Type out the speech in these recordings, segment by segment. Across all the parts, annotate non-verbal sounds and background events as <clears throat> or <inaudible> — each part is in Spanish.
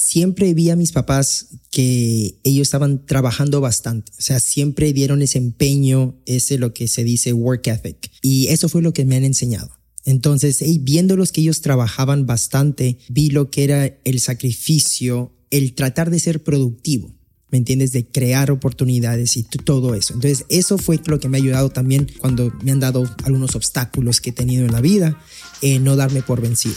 siempre vi a mis papás que ellos estaban trabajando bastante, o sea, siempre dieron ese empeño, ese lo que se dice work ethic, y eso fue lo que me han enseñado. Entonces, viendo los que ellos trabajaban bastante, vi lo que era el sacrificio, el tratar de ser productivo. ¿me entiendes? De crear oportunidades y todo eso. Entonces, eso fue lo que me ha ayudado también cuando me han dado algunos obstáculos que he tenido en la vida, eh, no darme por vencido.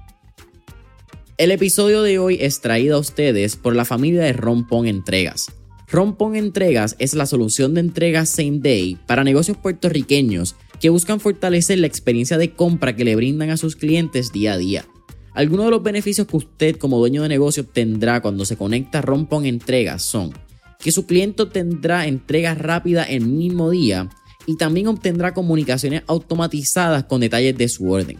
El episodio de hoy es traído a ustedes por la familia de Rompón Entregas. Rompón Entregas es la solución de entregas same day para negocios puertorriqueños que buscan fortalecer la experiencia de compra que le brindan a sus clientes día a día. Algunos de los beneficios que usted como dueño de negocio tendrá cuando se conecta a Rompón Entregas son que su cliente tendrá entregas rápidas el mismo día y también obtendrá comunicaciones automatizadas con detalles de su orden.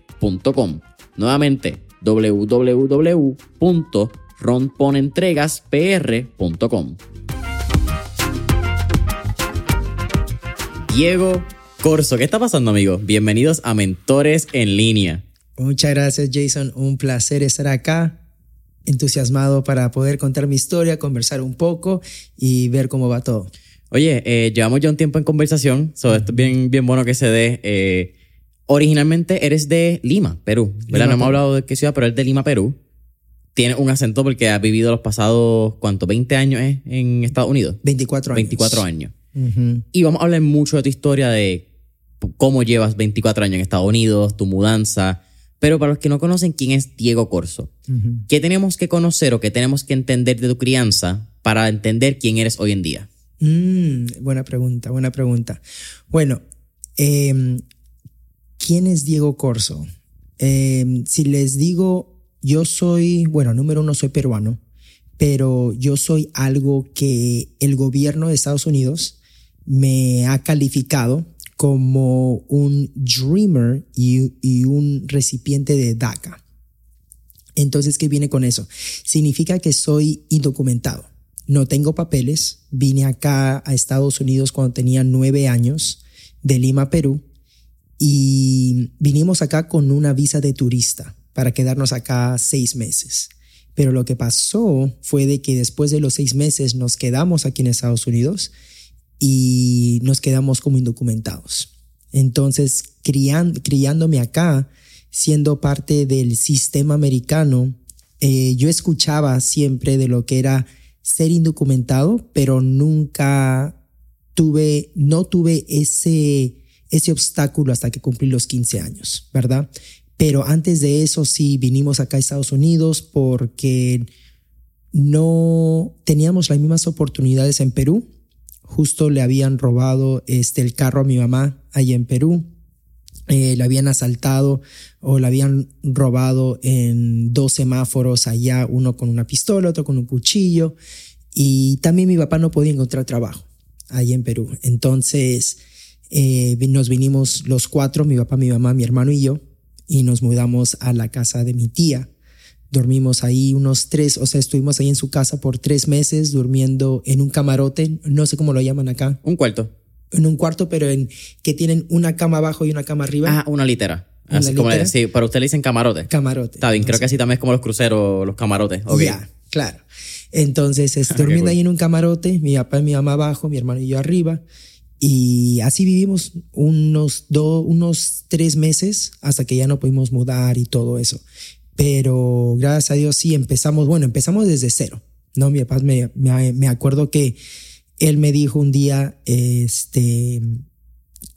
Nuevamente, www.ronponentregaspr.com. Diego Corso, ¿qué está pasando, amigos? Bienvenidos a Mentores en Línea. Muchas gracias, Jason. Un placer estar acá entusiasmado para poder contar mi historia, conversar un poco y ver cómo va todo. Oye, eh, llevamos ya un tiempo en conversación, so esto es bien, bien bueno que se dé. Eh, originalmente eres de Lima, Perú. ¿verdad? no hemos hablado de qué ciudad, pero eres de Lima, Perú. Tienes un acento porque has vivido los pasados, ¿cuánto? ¿20 años en Estados Unidos? 24 años. 24 años. Y vamos a hablar mucho de tu historia de cómo llevas 24 años en Estados Unidos, tu mudanza. Pero para los que no conocen quién es Diego Corso, ¿qué tenemos que conocer o qué tenemos que entender de tu crianza para entender quién eres hoy en día? Mm, buena pregunta, buena pregunta. Bueno, eh, ¿Quién es Diego Corso? Em, si les digo, yo soy, bueno, número uno, soy peruano, pero yo soy algo que el gobierno de Estados Unidos me ha calificado como un dreamer y, y un recipiente de DACA. Entonces, ¿qué viene con eso? Significa que soy indocumentado. No tengo papeles. Vine acá a Estados Unidos cuando tenía nueve años de Lima, Perú y vinimos acá con una visa de turista para quedarnos acá seis meses. Pero lo que pasó fue de que después de los seis meses nos quedamos aquí en Estados Unidos y nos quedamos como indocumentados. Entonces, criándome acá, siendo parte del sistema americano, eh, yo escuchaba siempre de lo que era ser indocumentado, pero nunca tuve, no tuve ese ese obstáculo hasta que cumplí los 15 años, ¿verdad? Pero antes de eso sí vinimos acá a Estados Unidos porque no teníamos las mismas oportunidades en Perú. Justo le habían robado este, el carro a mi mamá allá en Perú. Eh, le habían asaltado o le habían robado en dos semáforos allá, uno con una pistola, otro con un cuchillo. Y también mi papá no podía encontrar trabajo allá en Perú. Entonces, eh, nos vinimos los cuatro, mi papá, mi mamá, mi hermano y yo, y nos mudamos a la casa de mi tía. Dormimos ahí unos tres, o sea, estuvimos ahí en su casa por tres meses durmiendo en un camarote, no sé cómo lo llaman acá. Un cuarto. En un cuarto, pero en que tienen una cama abajo y una cama arriba. Ah, una litera. así como sí, para usted le dicen camarote. Camarote. Está bien, creo que así también es como los cruceros, los camarotes. Ya, claro. Entonces, <laughs> ah, durmiendo ahí en un camarote, mi papá y mi mamá abajo, mi hermano y yo arriba. Y así vivimos unos, dos, unos tres meses hasta que ya no pudimos mudar y todo eso. pero gracias a Dios sí empezamos, bueno, empezamos desde cero, ¿no? Mi papá me, me, me acuerdo que él me dijo un día, este,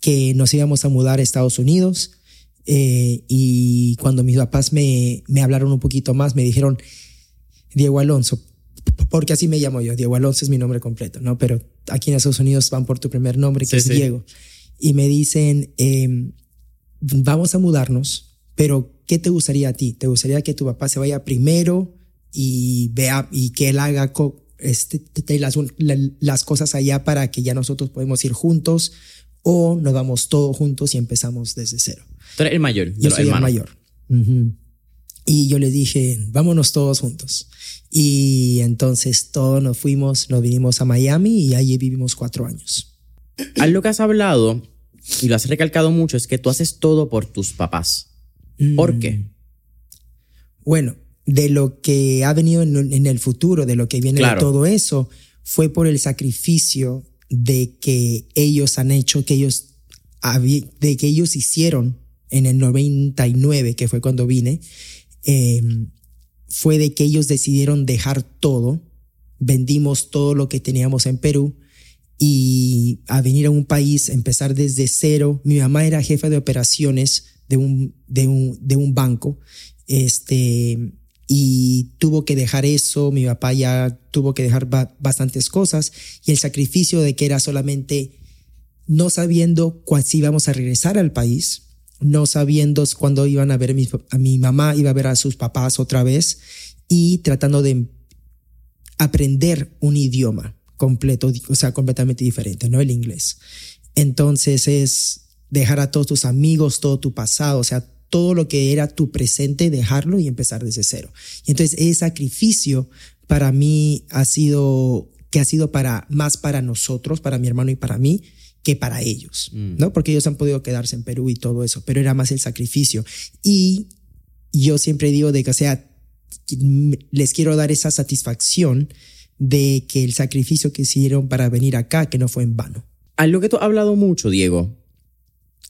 que nos íbamos a mudar a Estados Unidos eh, y cuando mis papás me, me hablaron un poquito más, me dijeron, Diego Alonso, porque así me llamo yo, Diego Alonso es mi nombre completo, ¿no? Pero aquí en Estados Unidos van por tu primer nombre, que es Diego. Y me dicen, em, vamos a mudarnos, pero ¿qué te gustaría a ti? ¿Te gustaría que tu papá se vaya primero y vea y que él haga este, las, las cosas allá para que ya nosotros podemos ir juntos o nos vamos todos juntos y empezamos desde cero? Tú eres el mayor. Yo soy el mayor. Y yo le dije, vámonos todos juntos. Y entonces todos nos fuimos, nos vinimos a Miami y allí vivimos cuatro años. Algo que has hablado y lo has recalcado mucho es que tú haces todo por tus papás. ¿Por qué? Mm. Bueno, de lo que ha venido en, el futuro, de lo que viene de todo eso, fue por el sacrificio de que ellos han hecho, que ellos, de que ellos hicieron en el 99, que fue cuando vine, em, fue de que ellos decidieron dejar todo, vendimos todo lo que teníamos en Perú y a venir a un país, empezar desde cero. Mi mamá era jefa de operaciones de un, de un, de un banco, este, y tuvo que dejar eso, mi papá ya tuvo que dejar bastantes cosas y el sacrificio de que era solamente no sabiendo cuándo íbamos a regresar al país, no sabiendo cuándo iban a ver a mi, a mi mamá, iba a ver a sus papás otra vez y tratando de aprender un idioma completo, o sea, completamente diferente, no el inglés. Entonces es dejar a todos tus amigos, todo tu pasado, o sea, todo lo que era tu presente, dejarlo y empezar desde cero. Y entonces ese sacrificio para mí ha sido, que ha sido para, más para nosotros, para mi hermano y para mí, que para ellos, mm. ¿no? Porque ellos han podido quedarse en Perú y todo eso, pero era más el sacrificio. Y yo siempre digo de que, o sea, les quiero dar esa satisfacción de que el sacrificio que hicieron para venir acá, que no fue en vano. Algo que tú has hablado mucho, Diego,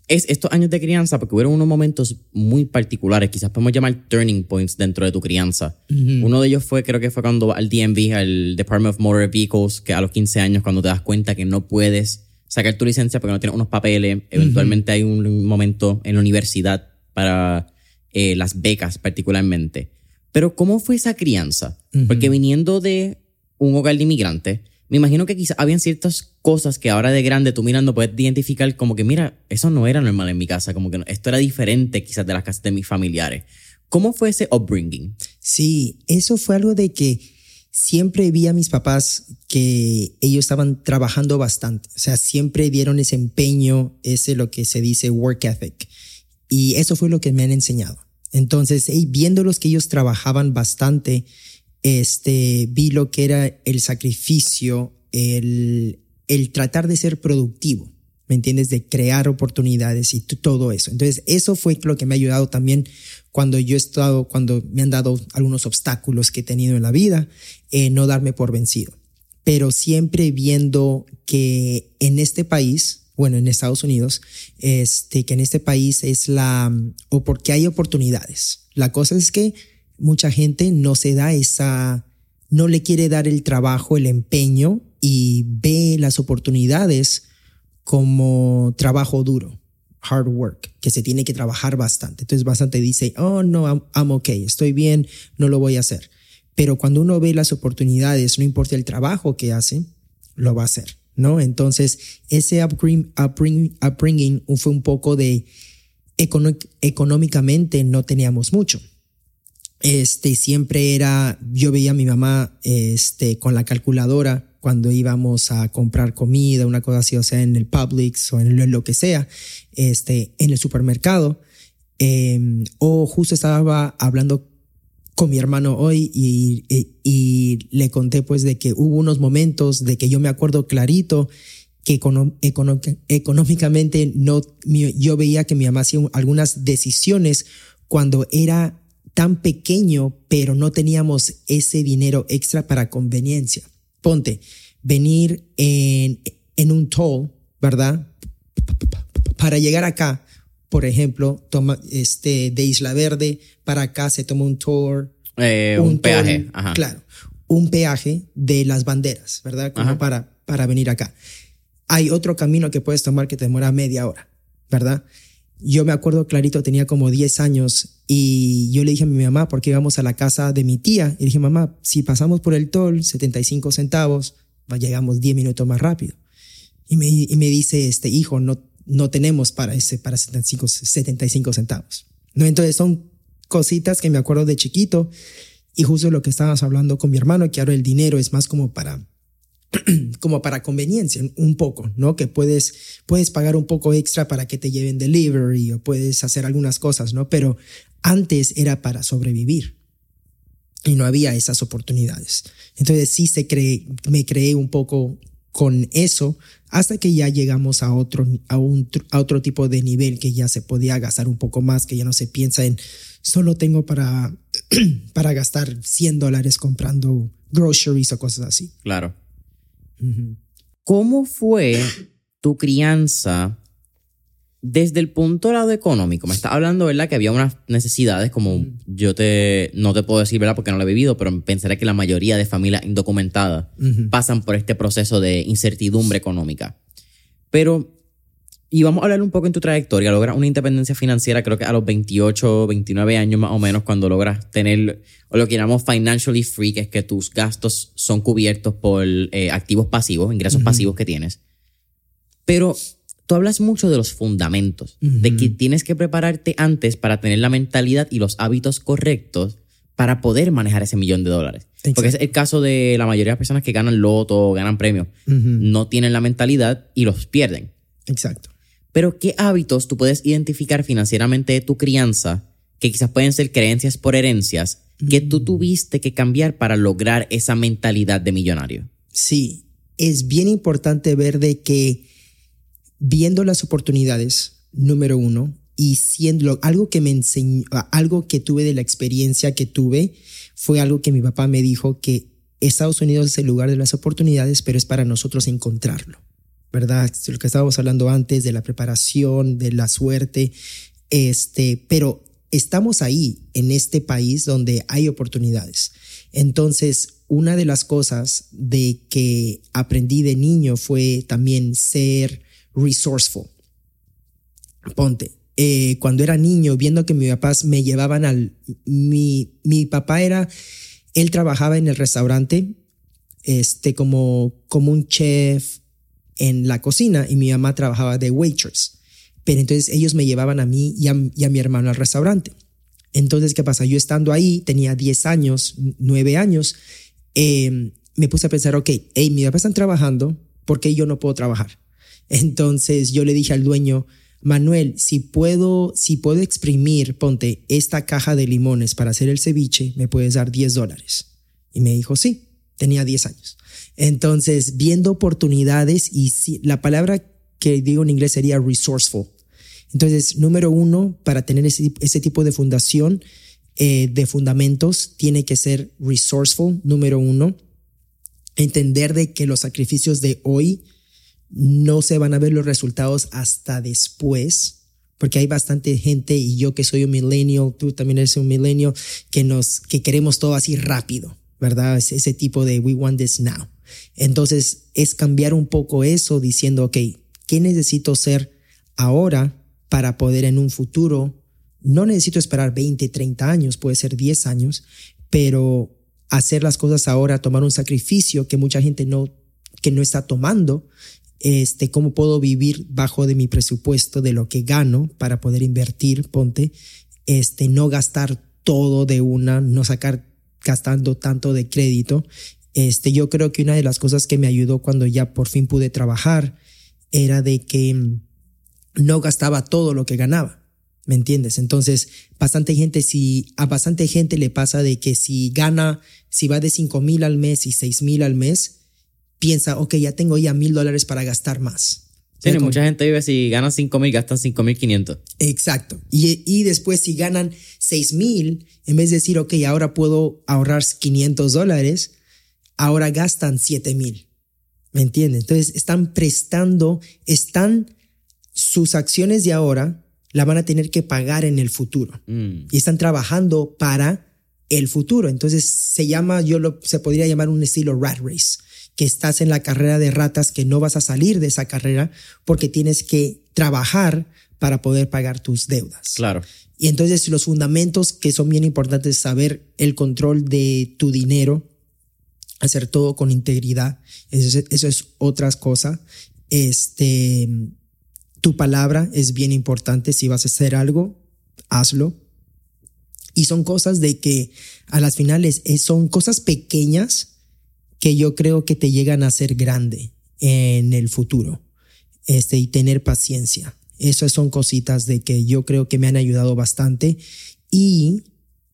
es estos años de crianza, porque hubo unos momentos muy particulares, quizás podemos llamar turning points dentro de tu crianza. Uno de ellos fue, creo que fue cuando al DMV, al Department of Motor Vehicles, que a los 15 años, cuando te das cuenta que no puedes sacar tu licencia porque no tienes unos papeles, eventualmente hay un momento en la universidad para eh, las becas particularmente. Pero ¿cómo fue esa crianza? Porque viniendo de un hogar de inmigrantes, me imagino que quizás habían ciertas cosas que ahora de grande tú mirando puedes identificar como que, mira, eso no era normal en mi casa, como que esto era diferente quizás de las casas de mis familiares. ¿Cómo fue ese upbringing? Sí, eso fue algo de que siempre vi a mis papás que ellos estaban trabajando bastante, o sea, siempre dieron ese empeño, ese lo que se dice work ethic. Y eso fue lo que me han enseñado. Entonces, viéndolos que ellos trabajaban bastante, este, vi lo que era el sacrificio, el, el tratar de ser productivo, ¿me entiendes? De crear oportunidades y todo eso. Entonces, eso fue lo que me ha ayudado también cuando yo he estado, cuando me han dado algunos obstáculos que he tenido en la vida, eh, no darme por vencido. Pero siempre viendo que en este país, bueno, en Estados Unidos, este, que en este país es la, o porque hay oportunidades. La cosa es que mucha gente no se da esa, no le quiere dar el trabajo, el empeño y ve las oportunidades como trabajo duro, hard work, que se tiene que trabajar bastante. Entonces bastante dice, oh no, I'm, I'm okay, estoy bien, no lo voy a hacer. Pero cuando uno ve las oportunidades, no importa el trabajo que hace, lo va a hacer, ¿no? Entonces ese upbringing, upbringing fue un poco de económicamente no teníamos mucho este, siempre era, yo veía a mi mamá, este, con la calculadora cuando íbamos a comprar comida, una cosa así, o sea, en el Publix o en lo que sea, este, en el supermercado, em, o justo estaba hablando con mi hermano hoy y, y, le conté pues de que hubo unos momentos de que yo me acuerdo clarito que económicamente no, yo veía que mi mamá hacía algunas decisiones cuando era tan pequeño, pero no teníamos ese dinero extra para conveniencia. Ponte, venir en, en un toll, ¿verdad? Para llegar acá, por ejemplo, toma este de Isla Verde para acá se toma un tour, Eh, un, peaje. Ajá. claro, un peaje de las banderas, ¿verdad? Como Ajá. para para venir acá. Hay otro camino que puedes tomar que te demora media hora, ¿verdad? Yo me acuerdo clarito, tenía como 10 años y yo le dije a mi mamá, porque íbamos a la casa de mi tía, y le dije, mamá, si pasamos por el toll, 75 centavos, llegamos 10 minutos más rápido. Y me, y me dice, este hijo, no, no tenemos para ese, para 75, 75 centavos. ¿No? Entonces son cositas que me acuerdo de chiquito y justo lo que estabas hablando con mi hermano, que ahora el dinero es más como para <clears throat> como para conveniencia un poco, ¿no? Que puedes puedes pagar un poco extra para que te lleven delivery o puedes hacer algunas cosas, ¿no? Pero antes era para sobrevivir y no había esas oportunidades. Entonces sí se cree, me creé un poco con eso hasta que ya llegamos a otro a un a otro tipo de nivel que ya se podía gastar un poco más, que ya no se piensa en solo tengo para <clears throat> para gastar 100 dólares comprando groceries o cosas así. Claro. ¿Cómo fue tu crianza desde el punto de lado económico? Me estás hablando, ¿verdad? Que había unas necesidades como yo te, no te puedo decir, ¿verdad? Porque no lo he vivido, pero pensaré que la mayoría de familias indocumentadas pasan por este proceso de incertidumbre económica. Pero, y vamos a hablar un poco en tu trayectoria, logras una independencia financiera creo que a los 28, 29 años más o menos, cuando logras tener o lo que llamamos financially free, que es que tus gastos son cubiertos por eh, activos pasivos, ingresos pasivos que tienes. Pero tú hablas mucho de los fundamentos, de que tienes que prepararte antes para tener la mentalidad y los hábitos correctos para poder manejar ese millón de dólares. Porque es el caso de la mayoría de las personas que ganan loto o ganan premios. No tienen la mentalidad y los pierden. Exacto. Pero ¿qué hábitos tú puedes identificar financieramente de tu crianza que quizás pueden ser creencias por herencias que tú tuviste que cambiar para lograr esa mentalidad de millonario? Sí, es bien importante ver de que viendo las oportunidades, número uno, y siendo algo que me enseñó, algo que tuve de la experiencia que tuve, fue algo que mi papá me dijo que Estados Unidos es el lugar de las oportunidades, pero es para nosotros encontrarlo, ¿verdad? Lo que estábamos hablando antes de la preparación, de la suerte, este, pero estamos ahí en este país donde hay oportunidades. Entonces, una de las cosas de que aprendí de niño fue también ser resourceful. Ponte, eh, cuando era niño, viendo que mis papás me llevaban al... Mi, mi papá era, él trabajaba en el restaurante, este, como, como un chef en la cocina y mi mamá trabajaba de waitress. Pero entonces ellos me llevaban a mí y a, mi hermano al restaurante. Entonces, ¿qué pasa? Yo estando ahí, tenía 10 años, 9 años, eh, me puse a pensar, ok, hey, mi papá están trabajando, ¿por qué yo no puedo trabajar? Entonces yo le dije al dueño, Manuel, si puedo, si puedo exprimir, ponte esta caja de limones para hacer el ceviche, me puedes dar 10 dólares. Y me dijo, sí, tenía 10 años. Entonces, viendo oportunidades y si, la palabra que digo en inglés sería resourceful. Entonces, número uno, para tener ese, ese tipo de fundación, eh, de fundamentos, tiene que ser resourceful, número uno. Entender de que los sacrificios de hoy no se van a ver los resultados hasta después, porque hay bastante gente y yo que soy un millennial, tú también eres un millennial, que nos, que queremos todo así rápido, ¿verdad? Ese, ese tipo de we want this now. Entonces es cambiar un poco eso diciendo, ok, ¿qué necesito ser ahora para poder en un futuro? No necesito esperar 20, 30 años, puede ser 10 años, pero hacer las cosas ahora, tomar un sacrificio que mucha gente no, que no está tomando, este, cómo puedo vivir bajo de mi presupuesto, de lo que gano para poder invertir, ponte, este, no gastar todo de una, no sacar gastando tanto de crédito. Este, yo creo que una de las cosas que me ayudó cuando ya por fin pude trabajar era de que no gastaba todo lo que ganaba. ¿Me entiendes? Entonces, bastante gente, si a bastante gente le pasa de que si gana, si va de 5 mil al mes y 6 mil al mes, piensa, ok, ya tengo ya mil dólares para gastar más. Sí, ¿Sabes cómo? mucha gente vive si ganan 5 mil, gastan 5 mil 500. Exacto. Y, y después si ganan 6 mil, en vez de decir, ok, ahora puedo ahorrar 500 dólares, ahora gastan 7 mil. ¿Me entiendes? Entonces están prestando, están sus acciones de ahora la van a tener que pagar en el futuro. Mm. Y están trabajando para el futuro. Entonces se llama, yo lo, se podría llamar un estilo rat race, que estás en la carrera de ratas, que no vas a salir de esa carrera porque tienes que trabajar para poder pagar tus deudas. Claro. Y entonces los fundamentos que son bien importantes, saber el control de tu dinero, hacer todo con integridad, eso es, otra cosa. Este, tu palabra es bien importante, si vas a hacer algo, hazlo. Y son cosas de que a las finales eh, son cosas pequeñas que yo creo que te llegan a ser grande en el futuro. Este, y tener paciencia. Esas son cositas de que yo creo que me han ayudado bastante. Y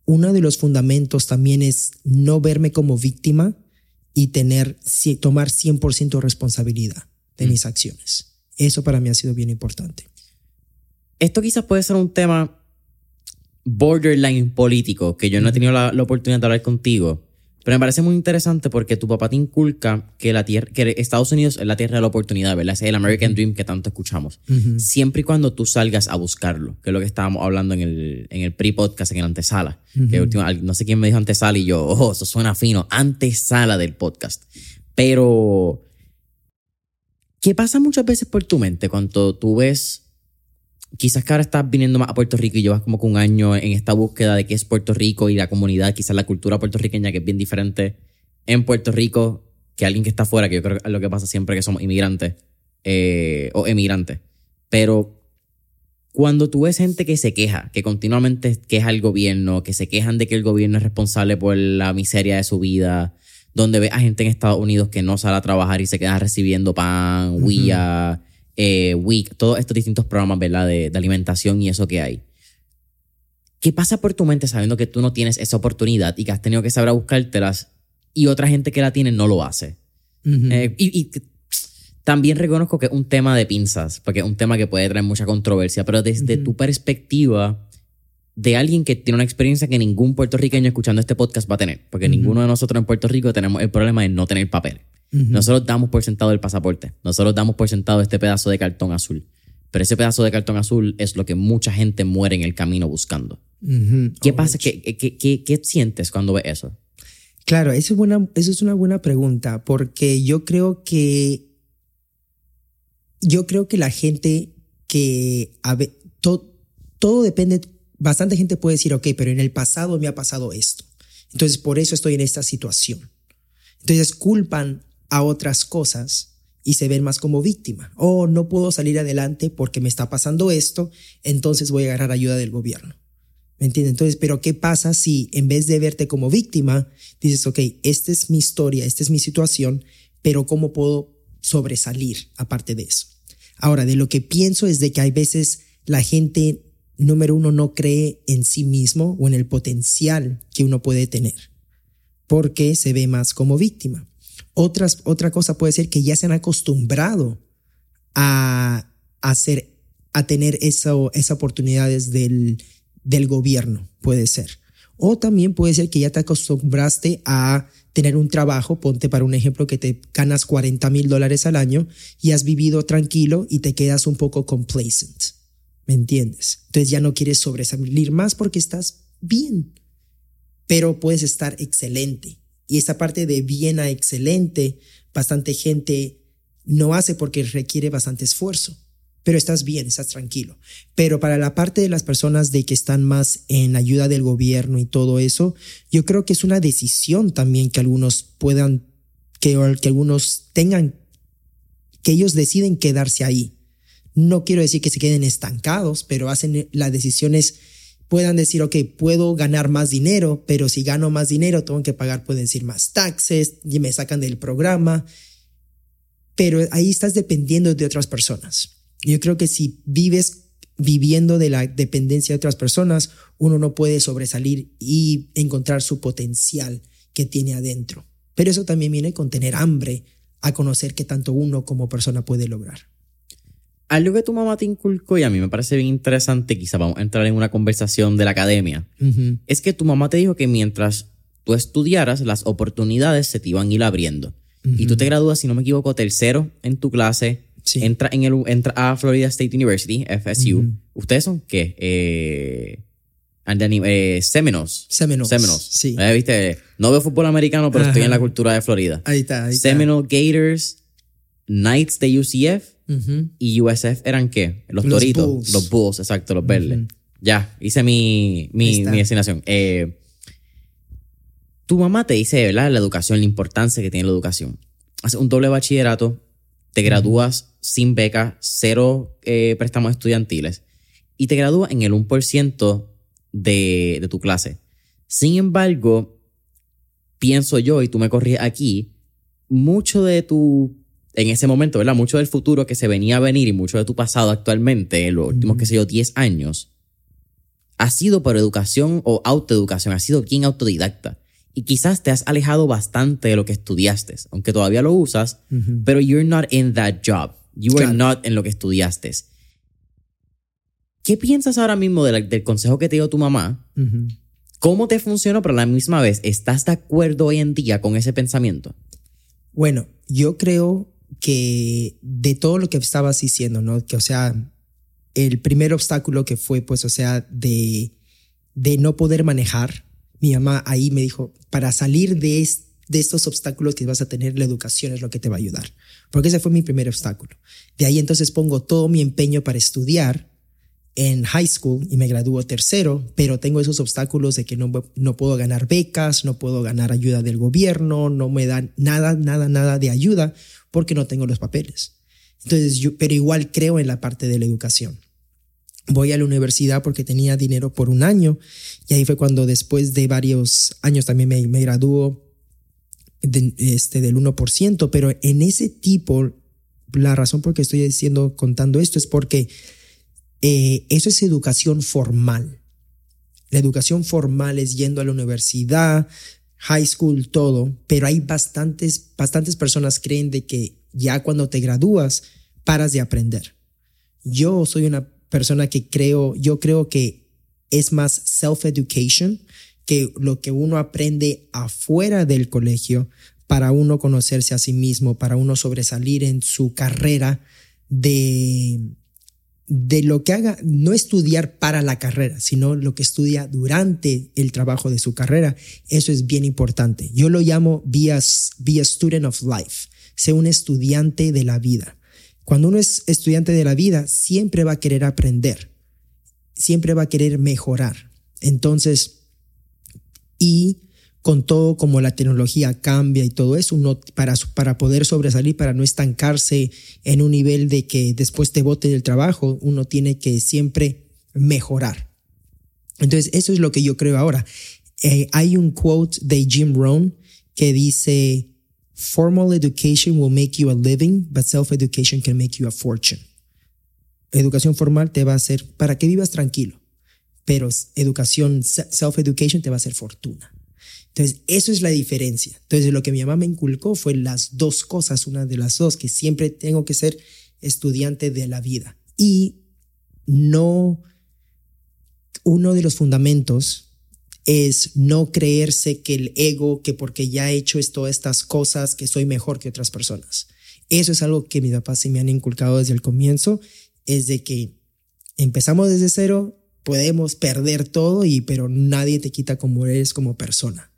uno de los fundamentos también es no verme como víctima y tener, tomar 100% responsabilidad de mis acciones. Eso para mí ha sido bien importante. Esto quizás puede ser un tema borderline político, que yo no he tenido la, la oportunidad de hablar contigo, pero me parece muy interesante porque tu papá te inculca que, la tierra, que Estados Unidos es la tierra de la oportunidad, ¿verdad? Ese es el American Dream que tanto escuchamos. Siempre y cuando tú salgas a buscarlo, que es lo que estábamos hablando en el, en el pre-podcast, en el antesala. que última- no sé quién me dijo antesala y yo, oh, eso suena fino, antesala del podcast. Pero, ¿qué pasa muchas veces por tu mente cuando tú ves quizás que ahora estás viniendo más a Puerto Rico y llevas como que un año en esta búsqueda de qué es Puerto Rico y la comunidad, quizás la cultura puertorriqueña que es bien diferente en Puerto Rico que alguien que está afuera, que yo creo que es lo que pasa siempre que somos inmigrantes eh, o emigrantes. Pero cuando tú ves gente que se queja, que continuamente queja al gobierno, que se quejan de que el gobierno es responsable por la miseria de su vida, donde ves a gente en Estados Unidos que no sale a trabajar y se queda recibiendo pan, huilla, eh, WIC, todos estos distintos programas ¿verdad? De, de alimentación y eso que hay. ¿Qué pasa por tu mente sabiendo que tú no tienes esa oportunidad y que has tenido que saber a buscártelas y otra gente que la tiene no lo hace? Eh, y, y también reconozco que es un tema de pinzas, porque es un tema que puede traer mucha controversia, pero desde tu perspectiva de alguien que tiene una experiencia que ningún puertorriqueño escuchando este podcast va a tener, porque ninguno de nosotros en Puerto Rico tenemos el problema de no tener papel. Nosotros damos por sentado el pasaporte, nosotros damos por sentado este pedazo de cartón azul, pero ese pedazo de cartón azul es lo que mucha gente muere en el camino buscando. ¿Qué Oh, pasa? ¿Qué, qué, qué, qué sientes cuando ves eso? Claro, eso es, buena, eso es una buena pregunta, porque yo creo que yo creo que la gente que a ve- to- todo depende, bastante gente puede decir, ok, pero en el pasado me ha pasado esto. Entonces por eso estoy en esta situación. Entonces culpan a otras cosas y se ven más como víctima. Oh, no puedo salir adelante porque me está pasando esto, entonces voy a agarrar ayuda del gobierno. ¿Me entiendes? Entonces, pero ¿qué pasa si en vez de verte como víctima, dices, ok, esta es mi historia, esta es mi situación, pero ¿cómo puedo sobresalir aparte de eso? Ahora, de lo que pienso es de que hay veces la gente, número uno, no cree en sí mismo o en el potencial que uno puede tener, porque se ve más como víctima. Otras, otra cosa puede ser que ya se han acostumbrado a, hacer, a tener eso, esas oportunidades del, del gobierno, puede ser. O también puede ser que ya te acostumbraste a tener un trabajo, ponte para un ejemplo que te ganas 40 mil dólares al año y has vivido tranquilo y te quedas un poco complacent. ¿Me entiendes? Entonces ya no quieres sobresalir más porque estás bien, pero puedes estar excelente. Y esa parte de bien a excelente, bastante gente no hace porque requiere bastante esfuerzo pero estás bien, estás tranquilo. Pero para la parte de las personas de que están más en ayuda del gobierno y todo eso, yo creo que es una decisión también que algunos puedan, que, que algunos tengan, que ellos deciden quedarse ahí. No quiero decir que se queden estancados, pero hacen las decisiones, puedan decir, ok, puedo ganar más dinero, pero si gano más dinero, tengo que pagar, pueden decir, más taxes, y me sacan del programa. Pero ahí estás dependiendo de otras personas. Yo creo que si vives viviendo de la dependencia de otras personas, uno no puede sobresalir y encontrar su potencial que tiene adentro. Pero eso también viene con tener hambre a conocer que tanto uno como persona puede lograr. Algo que tu mamá te inculcó y a mí me parece bien interesante, quizá vamos a entrar en una conversación de la academia, es que tu mamá te dijo que mientras tú estudiaras, las oportunidades se te iban a ir abriendo. Y tú te gradúas, si no me equivoco, tercero en tu clase Sí. entra, en el, entra a Florida State University, FSU. ¿Ustedes son qué? Eh, eh. Seminoles. Sí. Eh, ¿Viste? No veo fútbol americano, pero estoy en la cultura de Florida. Ahí está. Ahí está. Seminole Gators, Knights de UCF Y USF eran qué? Los, Los toritos. Bulls. Los Bulls, exacto, los verdes. Ya, hice mi, mi, mi asignación. Eh, tu mamá te dice, ¿verdad? La educación, la importancia que tiene la educación. Haces un doble bachillerato, te gradúas sin beca, cero eh, préstamos estudiantiles y te gradúas en el 1% de, de tu clase. Sin embargo, pienso yo, y tú me corriges aquí, mucho de tu, en ese momento, ¿verdad? Mucho del futuro que se venía a venir y mucho de tu pasado actualmente, en los últimos, qué sé yo, 10 años, ha sido por educación o autoeducación, ha sido bien autodidacta. Y quizás te has alejado bastante de lo que estudiaste, aunque todavía lo usas, pero you're not in that job. You are Claro. not en lo que estudiaste. ¿Qué piensas ahora mismo de la- del consejo que te dio tu mamá? ¿Cómo te funcionó? Pero a la misma vez, ¿estás de acuerdo hoy en día con ese pensamiento? Bueno, yo creo que de todo lo que estabas diciendo, ¿no? Que, o sea, el primer obstáculo que fue, pues, o sea, de, de no poder manejar, mi mamá ahí me dijo, para salir de, es- de estos obstáculos que vas a tener, la educación es lo que te va a ayudar. Porque ese fue mi primer obstáculo. De ahí entonces pongo todo mi empeño para estudiar en high school y me gradúo tercero, pero tengo esos obstáculos de que no, no puedo ganar becas, no puedo ganar ayuda del gobierno, no me dan nada, nada, nada de ayuda porque no tengo los papeles. Entonces yo, pero igual creo en la parte de la educación. Voy a la universidad porque tenía dinero por un año y ahí fue cuando después de varios años también me, me graduó este, del 1%, pero en ese tipo, la razón por que estoy diciendo, contando esto es porque eh, eso es educación formal. La educación formal es yendo a la universidad, high school, todo, pero hay bastantes, bastantes personas creen de que ya cuando te gradúas paras de aprender. Yo soy una persona que creo, yo creo que es más self-education, que lo que uno aprende afuera del colegio para uno conocerse a sí mismo, para uno sobresalir en su carrera de, de lo que haga, no estudiar para la carrera, sino lo que estudia durante el trabajo de su carrera. Eso es bien importante. Yo lo llamo be a, student of life, ser un estudiante de la vida. Cuando uno es estudiante de la vida, siempre va a querer aprender, siempre va a querer mejorar. Entonces, y con todo como la tecnología cambia y todo eso, uno para, poder sobresalir, para no estancarse en un nivel de que después te bote del trabajo, uno tiene que siempre mejorar. Entonces, eso es lo que yo creo ahora. Eh, hay un quote de Jim Rohn que dice, Formal education will make you a living, but self-education can make you a fortune. Educación formal te va a hacer para que vivas tranquilo, pero educación, self-education te va a hacer fortuna. Entonces, eso es la diferencia. Entonces, lo que mi mamá me inculcó fue las dos cosas, una de las dos, que siempre tengo que ser estudiante de la vida. Y no, uno de los fundamentos es no creerse que el ego, que porque ya he hecho todas estas cosas, que soy mejor que otras personas. Eso es algo que mis papás se me han inculcado desde el comienzo, es de que empezamos desde cero, podemos perder todo, y, pero nadie te quita como eres como persona.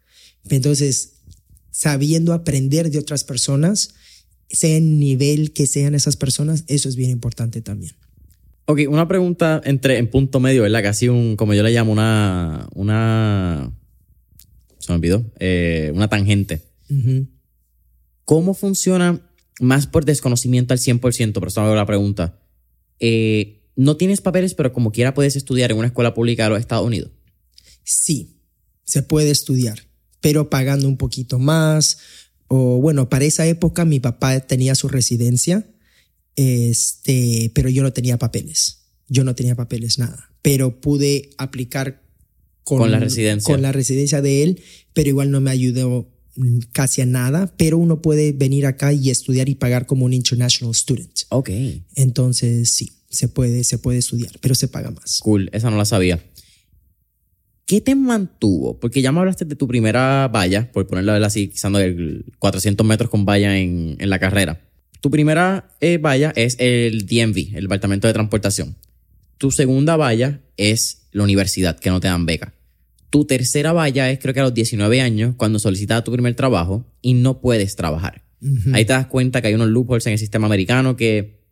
Entonces, sabiendo aprender de otras personas, sea en nivel que sean esas personas, eso es bien importante también. Ok, una pregunta entre en punto medio, ¿verdad? Casi un, como yo le llamo, una, una, se me olvidó, eh, una tangente. Uh -huh. ¿Cómo funciona, más por desconocimiento al 100%, pero eso me hago la pregunta, eh, no tienes papeles, pero como quiera puedes estudiar en una escuela pública de los Estados Unidos? Sí, se puede estudiar, pero pagando un poquito más. O bueno, para esa época mi papá tenía su residencia, este, pero yo no tenía papeles. Yo no tenía papeles, nada. Pero pude aplicar con, con la residencia. Con la residencia de él, pero igual no me ayudó casi a nada. Pero uno puede venir acá y estudiar y pagar como un international student. Ok. Entonces, sí, se puede, se puede estudiar, pero se paga más. Cool, esa no la sabía. ¿Qué te mantuvo? Porque ya me hablaste de tu primera valla, por ponerla así, quizás 400 metros con valla en, en la carrera. Tu primera eh, valla es el DMV, el Departamento de Transportación. Tu segunda valla es la universidad, que no te dan beca. Tu tercera valla es creo que a los 19 años, cuando solicitas tu primer trabajo y no puedes trabajar. Ahí te das cuenta que hay unos loopholes en el sistema americano que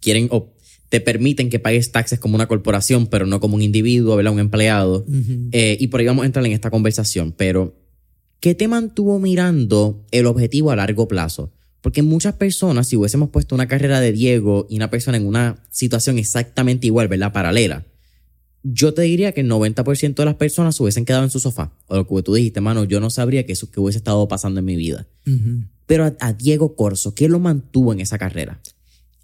quieren o te permiten que pagues taxes como una corporación, pero no como un individuo, ¿verdad? Un empleado. Eh, y por ahí vamos a entrar en esta conversación. Pero, ¿qué te mantuvo mirando el objetivo a largo plazo? Porque muchas personas, si hubiésemos puesto una carrera de Diego y una persona en una situación exactamente igual, ¿verdad? Paralela, yo te diría que el 90% de las personas se hubiesen quedado en su sofá. O lo que tú dijiste, mano, yo no sabría que eso que hubiese estado pasando en mi vida. Pero a, Diego Corso, ¿qué lo mantuvo en esa carrera?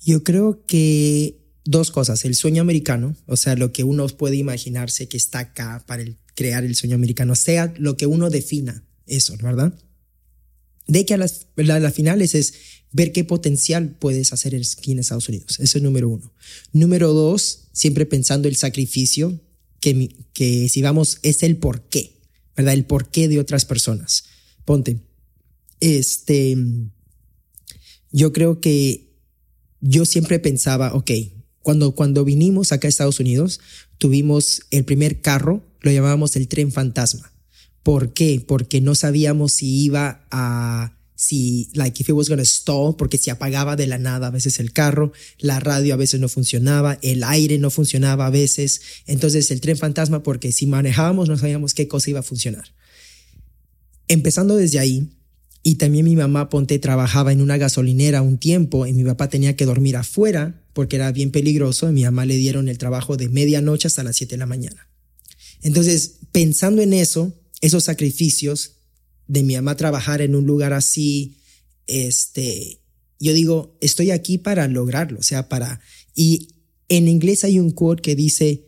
Yo creo que dos cosas. El sueño americano, o sea, lo que uno puede imaginarse que está acá para crear el sueño americano, sea lo que uno defina eso, ¿verdad? De que a las, las finales es ver qué potencial puedes hacer aquí en Estados Unidos. Eso es número uno. Número dos, siempre pensando el sacrificio, que, que si vamos, es el por qué, ¿verdad? El por qué de otras personas. Ponte, este, yo creo que yo siempre pensaba, ok, cuando, cuando vinimos acá a Estados Unidos, tuvimos el primer carro, lo llamábamos el tren fantasma. ¿Por qué? Porque no sabíamos si iba a si, like, if it was gonna stall, porque se apagaba de la nada a veces el carro, la radio a veces no funcionaba, el aire no funcionaba a veces. Entonces, el tren fantasma, porque si manejábamos no sabíamos qué cosa iba a funcionar. Empezando desde ahí, y también mi mamá, ponte, trabajaba en una gasolinera un tiempo y mi papá tenía que dormir afuera porque era bien peligroso. A mi mamá le dieron el trabajo de medianoche hasta las 7 de la mañana. Entonces, pensando en eso, esos sacrificios, de mi mamá trabajar en un lugar así, este, yo digo, estoy aquí para lograrlo, o sea, para, y en inglés hay un quote que dice,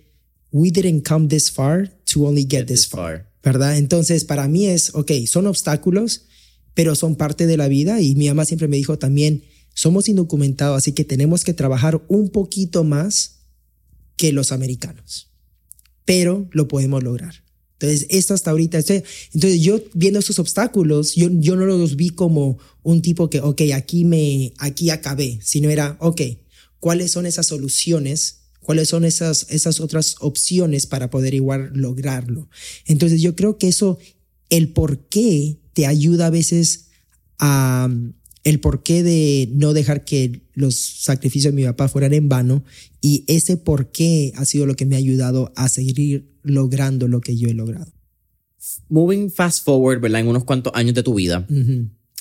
we didn't come this far to only get, this far, ¿verdad? Entonces, para mí es, ok, son obstáculos, pero son parte de la vida y mi mamá siempre me dijo también, somos indocumentados, así que tenemos que trabajar un poquito más que los americanos, pero lo podemos lograr. Entonces, esto hasta ahorita, entonces yo viendo esos obstáculos, yo, yo no los vi como un tipo que, ok, aquí me, aquí acabé, sino era, ok, ¿cuáles son esas soluciones? ¿Cuáles son esas, esas otras opciones para poder igual lograrlo? Entonces, yo creo que eso, el por qué te ayuda a veces a, el porqué de no dejar que los sacrificios de mi papá fueran en vano y ese porqué ha sido lo que me ha ayudado a seguir logrando lo que yo he logrado. Moving fast forward, ¿verdad? En unos cuantos años de tu vida,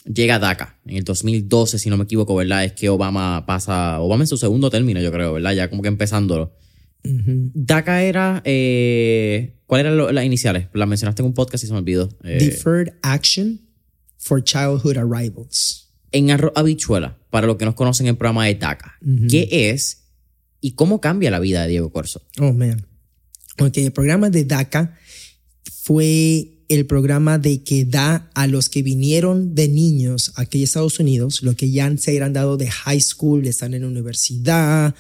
llega DACA en el 2012, si no me equivoco, ¿verdad? Es que Obama pasa, Obama en su segundo término, yo creo, ¿verdad? Ya como que empezándolo. DACA era, eh, ¿cuáles eran las iniciales? Las mencionaste en un podcast y se me olvidó. Eh, Deferred Action for Childhood Arrivals en arroz habichuela, para los que nos conocen en el programa de DACA. ¿Qué es y cómo cambia la vida de Diego Corso? Oh, man. Ok, el programa de DACA fue el programa de que da a los que vinieron de niños aquí a Estados Unidos, los que ya se han dado de high school, están en universidad,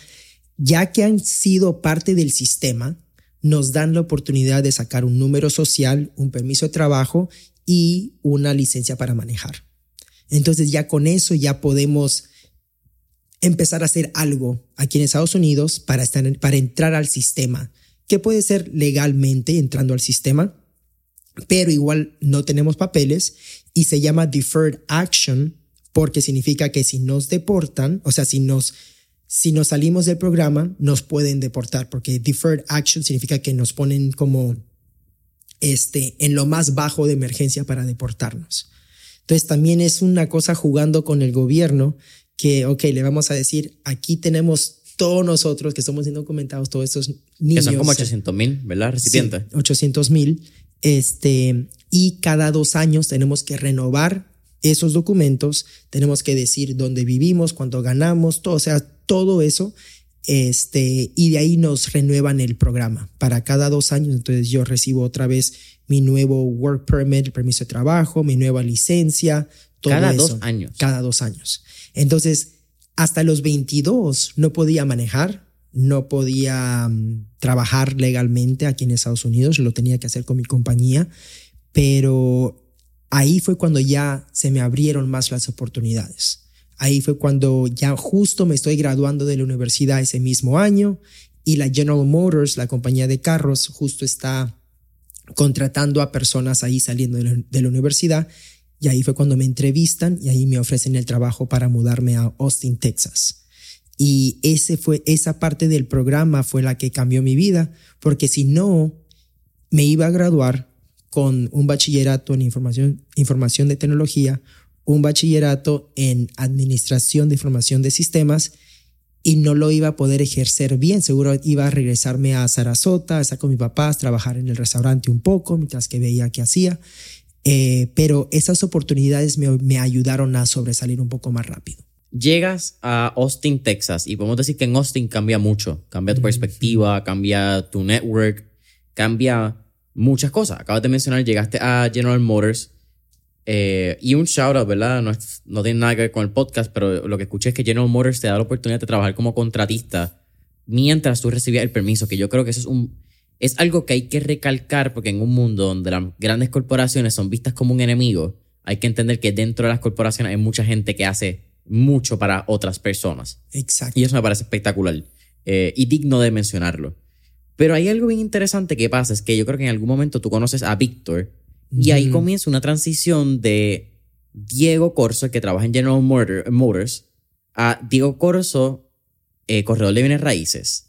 ya que han sido parte del sistema, nos dan la oportunidad de sacar un número social, un permiso de trabajo y una licencia para manejar. Entonces ya con eso ya podemos empezar a hacer algo aquí en Estados Unidos para, para entrar al sistema, que puede ser legalmente entrando al sistema, pero igual no tenemos papeles y se llama deferred action porque significa que si nos deportan, o sea, si nos si nos salimos del programa, nos pueden deportar, porque deferred action significa que nos ponen como este, en lo más bajo de emergencia para deportarnos. Entonces también es una cosa jugando con el gobierno que, ok, le vamos a decir, aquí tenemos todos nosotros que somos indocumentados, todos estos niños. Que son como 800 mil, ¿verdad? Recipientes. 800 mil. Este, y cada dos años tenemos que renovar esos documentos, tenemos que decir dónde vivimos, cuánto ganamos, todo, o sea, todo eso. Este, y de ahí nos renuevan el programa para cada dos años. Entonces yo recibo otra vez mi nuevo work permit, el permiso de trabajo, mi nueva licencia, todo Cada dos años. Cada dos años. Entonces, hasta los 22 no podía manejar, no podía mm, trabajar legalmente aquí en Estados Unidos, lo tenía que hacer con mi compañía, pero ahí fue cuando ya se me abrieron más las oportunidades. Ahí fue cuando ya justo me estoy graduando de la universidad ese mismo año y la General Motors, la compañía de carros, justo está contratando a personas ahí saliendo de la, universidad. Y ahí fue cuando me entrevistan y ahí me ofrecen el trabajo para mudarme a Austin, Texas. Y ese fue, esa parte del programa fue la que cambió mi vida, porque si no, me iba a graduar con un bachillerato en información, información de tecnología, un bachillerato en administración de información de sistemas y no lo iba a poder ejercer bien. Seguro iba a regresarme a Sarasota, a estar con mis papás, trabajar en el restaurante un poco mientras que veía qué hacía. Eh, pero esas oportunidades me, me ayudaron a sobresalir un poco más rápido. Llegas a Austin, Texas, y podemos decir que en Austin cambia mucho. Cambia tu perspectiva, cambia tu network, cambia muchas cosas. Acabas de mencionar, llegaste a General Motors. Eh, y un shout out, ¿verdad? No, no tiene nada que ver con el podcast, pero lo que escuché es que General Motors te da la oportunidad de trabajar como contratista mientras tú recibías el permiso, que yo creo que eso es un es algo que hay que recalcar porque en un mundo donde las grandes corporaciones son vistas como un enemigo, hay que entender que dentro de las corporaciones hay mucha gente que hace mucho para otras personas. Exacto. Y eso me parece espectacular eh, y digno de mencionarlo. Pero hay algo bien interesante que pasa, es que yo creo que en algún momento tú conoces a Víctor y ahí comienza una transición de Diego Corso, que trabaja en General Motors, a Diego Corso, eh, corredor de bienes raíces.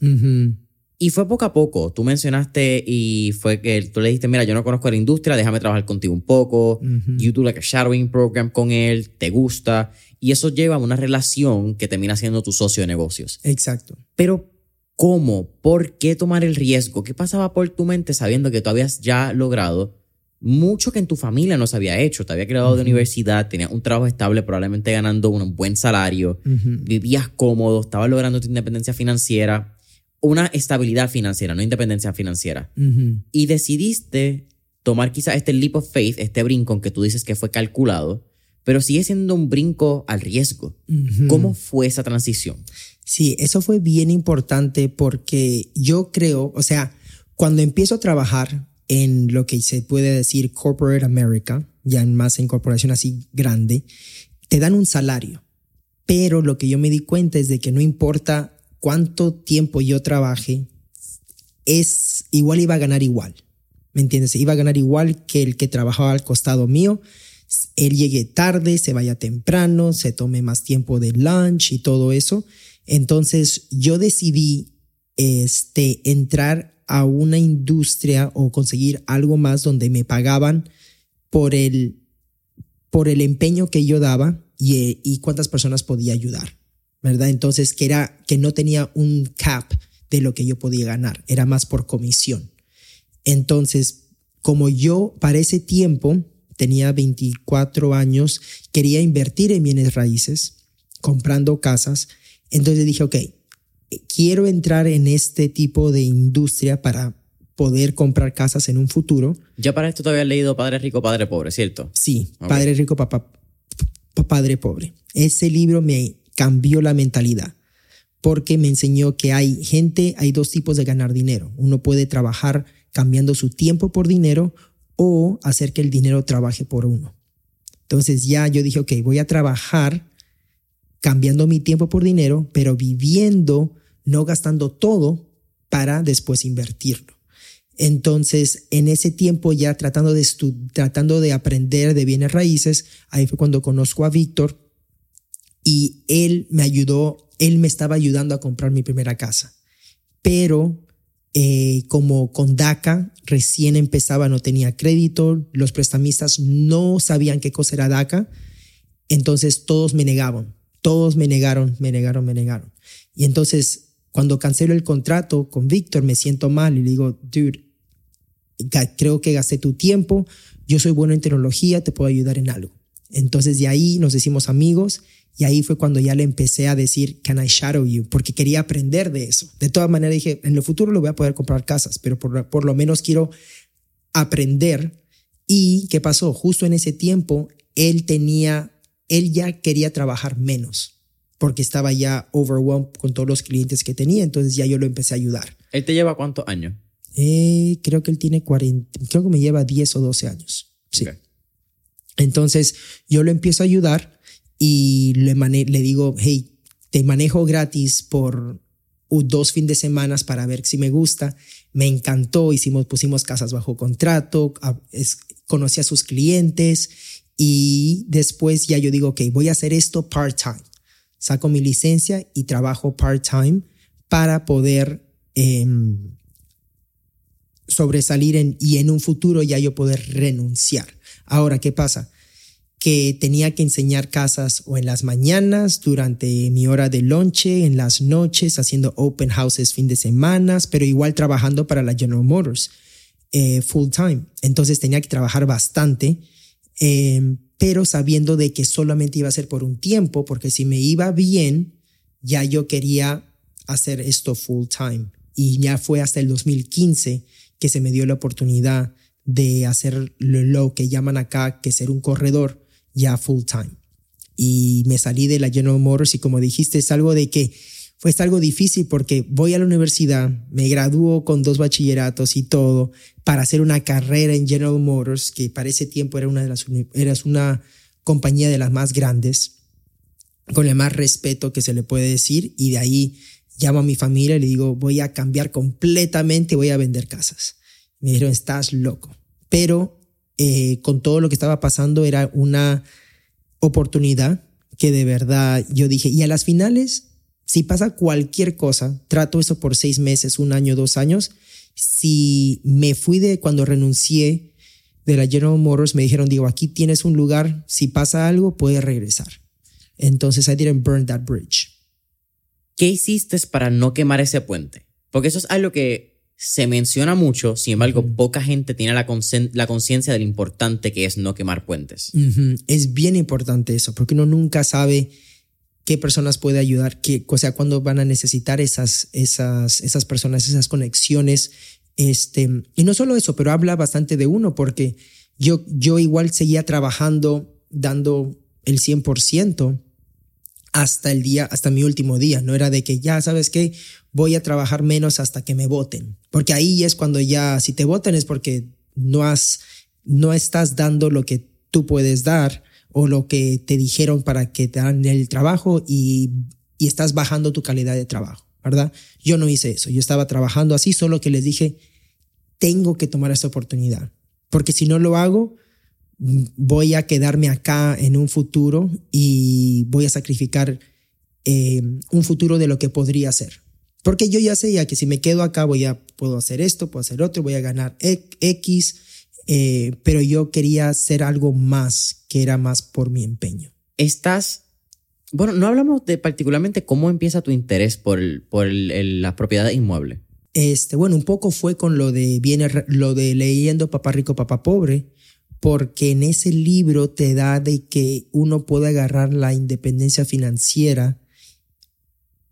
Y fue poco a poco. Tú mencionaste y fue que tú le dijiste, mira, yo no conozco la industria, déjame trabajar contigo un poco. You do like a shadowing program con él, te gusta. Y eso lleva a una relación que termina siendo tu socio de negocios. Exacto. Pero, ¿cómo? ¿Por qué tomar el riesgo? ¿Qué pasaba por tu mente sabiendo que tú habías ya logrado mucho que en tu familia no se había hecho? Te había graduado de universidad, tenías un trabajo estable, probablemente ganando un buen salario, vivías cómodo, estabas logrando tu independencia financiera una estabilidad financiera, no independencia financiera. Y decidiste tomar quizás este leap of faith, este brinco que tú dices que fue calculado, pero sigue siendo un brinco al riesgo. ¿Cómo fue esa transición? Sí, eso fue bien importante porque yo creo, o sea, cuando empiezo a trabajar en lo que se puede decir corporate America, ya más en corporación así grande, te dan un salario. Pero lo que yo me di cuenta es de que no importa cuánto tiempo yo trabaje, es igual iba a ganar igual. ¿Me entiendes? Iba a ganar igual que el que trabajaba al costado mío. Él llegue tarde, se vaya temprano, se tome más tiempo de lunch y todo eso. Entonces yo decidí este, entrar a una industria o conseguir algo más donde me pagaban por el, por el empeño que yo daba y, y cuántas personas podía ayudar. ¿verdad? Entonces, que era que no tenía un cap de lo que yo podía ganar, era más por comisión. Entonces, como yo para ese tiempo tenía 24 años, quería invertir en bienes raíces, comprando casas, entonces dije, ok, quiero entrar en este tipo de industria para poder comprar casas en un futuro. Ya para esto te habías leído Padre Rico, Padre Pobre, ¿cierto? Sí, Padre Rico, Papá, Padre Pobre. Ese libro me cambió la mentalidad porque me enseñó que hay gente, hay dos tipos de ganar dinero. Uno puede trabajar cambiando su tiempo por dinero o hacer que el dinero trabaje por uno. Entonces ya yo dije, ok, voy a trabajar cambiando mi tiempo por dinero, pero viviendo, no gastando todo para después invertirlo. Entonces, en ese tiempo ya tratando de, tratando de aprender de bienes raíces, ahí fue cuando conozco a Víctor, y él me ayudó, él me estaba ayudando a comprar mi primera casa. Pero eh, como con DACA recién empezaba, no tenía crédito, los prestamistas no sabían qué cosa era DACA, entonces todos me negaban, todos me negaron, me negaron, me negaron. Y entonces cuando cancelo el contrato con Víctor me siento mal y le digo, dude, creo que gasté tu tiempo, yo soy bueno en tecnología, te puedo ayudar en algo. Entonces de ahí nos decimos amigos y ahí fue cuando ya le empecé a decir, can I shadow you? Porque quería aprender de eso. De todas maneras dije, en el futuro lo voy a poder comprar casas, pero por, por lo menos quiero aprender. ¿Y qué pasó? Justo en ese tiempo, él tenía, él ya quería trabajar menos porque estaba ya overwhelmed con todos los clientes que tenía, entonces ya yo lo empecé a ayudar. ¿Él te lleva cuántos años? Eh, creo que él tiene 40, creo que me lleva 10 o 12 años. Sí. Entonces yo lo empiezo a ayudar y le, le digo, hey, te manejo gratis por dos fines de semana para ver si me gusta. Me encantó, hicimos, pusimos casas bajo contrato, conocí a sus clientes y después ya yo digo, ok, voy a hacer esto part-time. Saco mi licencia y trabajo part-time para poder em, sobresalir y en un futuro ya yo poder renunciar. Ahora, ¿qué pasa? que tenía que enseñar casas o en las mañanas, durante mi hora de lonche, en las noches, haciendo open houses fin de semana, pero igual trabajando para la General Motors eh, full time. Entonces tenía que trabajar bastante, em, pero sabiendo de que solamente iba a ser por un tiempo, porque si me iba bien, ya yo quería hacer esto full time. Y ya fue hasta el 2015 que se me dio la oportunidad de hacer lo que llaman acá que ser un corredor ya full time. Y me salí de la General Motors y como dijiste, es algo de que fue algo difícil porque voy a la universidad, me gradúo con dos bachilleratos y todo para hacer una carrera en General Motors, que para ese tiempo era una de las era una compañía de las más grandes, con el más respeto que se le puede decir, y de ahí llamo a mi familia y le digo, voy a cambiar completamente, voy a vender casas. Me dijeron, estás loco. Pero eh, con todo lo que estaba pasando era una oportunidad que de verdad yo dije, y a las finales, si pasa cualquier cosa, trato eso por seis meses, un año, dos años, si me fui de cuando renuncié de la General Motors, me dijeron, digo, aquí tienes un lugar, si pasa algo, puedes regresar. Entonces, I didn't burn that bridge. ¿Qué hiciste para no quemar ese puente? Porque eso es algo que se menciona mucho, sin embargo, poca gente tiene la, conciencia de lo importante que es no quemar puentes. Es bien importante eso, porque uno nunca sabe qué personas puede ayudar, qué, o sea, cuándo van a necesitar esas, esas, esas personas, esas conexiones. Este, y no solo eso, pero habla bastante de uno, porque yo, yo igual seguía trabajando, dando el 100% hasta el día, hasta mi último día. No era de que ya, ¿sabes qué? Voy a trabajar menos hasta que me voten. Porque ahí es cuando ya, si te votan es porque no has, no estás dando lo que tú puedes dar o lo que te dijeron para que te dan el trabajo y, y estás bajando tu calidad de trabajo, ¿verdad? Yo no hice eso. Yo estaba trabajando así, solo que les dije, tengo que tomar esta oportunidad. Porque si no lo hago, voy a quedarme acá en un futuro y voy a sacrificar eh, un futuro de lo que podría ser. Porque yo ya ya que si me quedo acá voy a, puedo hacer esto, puedo hacer otro, voy a ganar X, eh, pero yo quería hacer algo más que era más por mi empeño. Estás, bueno, no hablamos de particularmente cómo empieza tu interés por, por la propiedad inmueble. Este, bueno, un poco fue con lo de, viene, lo de leyendo Papá Rico, Papá Pobre, porque en ese libro te da de que uno puede agarrar la independencia financiera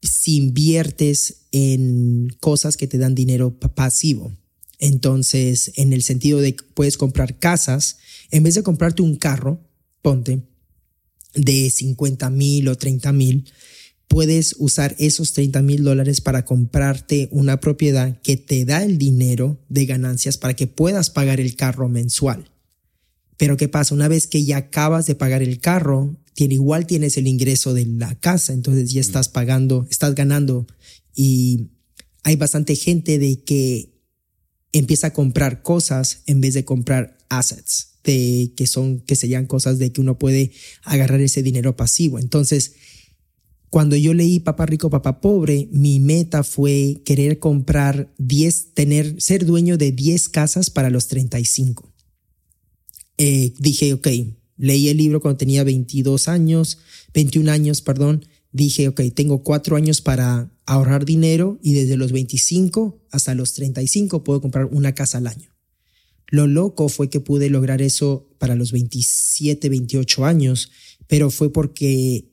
si inviertes en cosas que te dan dinero pasivo. Entonces, en el sentido de que puedes comprar casas, en vez de comprarte un carro, ponte, de 50 mil o 30 mil, puedes usar esos 30 mil dólares para comprarte una propiedad que te da el dinero de ganancias para que puedas pagar el carro mensual. Pero ¿qué pasa? Una vez que ya acabas de pagar el carro, tiene, igual tienes el ingreso de la casa, entonces ya estás pagando, estás ganando y hay bastante gente de que empieza a comprar cosas en vez de comprar assets, de que son, que serían cosas de que uno puede agarrar ese dinero pasivo. Entonces, cuando yo leí Papá Rico, Papá Pobre, mi meta fue querer comprar 10, tener, ser dueño de 10 casas para los 35. Eh, dije, ok, leí el libro cuando tenía 22 años, 21 años, perdón. Dije, ok, tengo cuatro años para ahorrar dinero y desde los 25 hasta los 35 puedo comprar una casa al año. Lo loco fue que pude lograr eso para los 27, 28 años, pero fue porque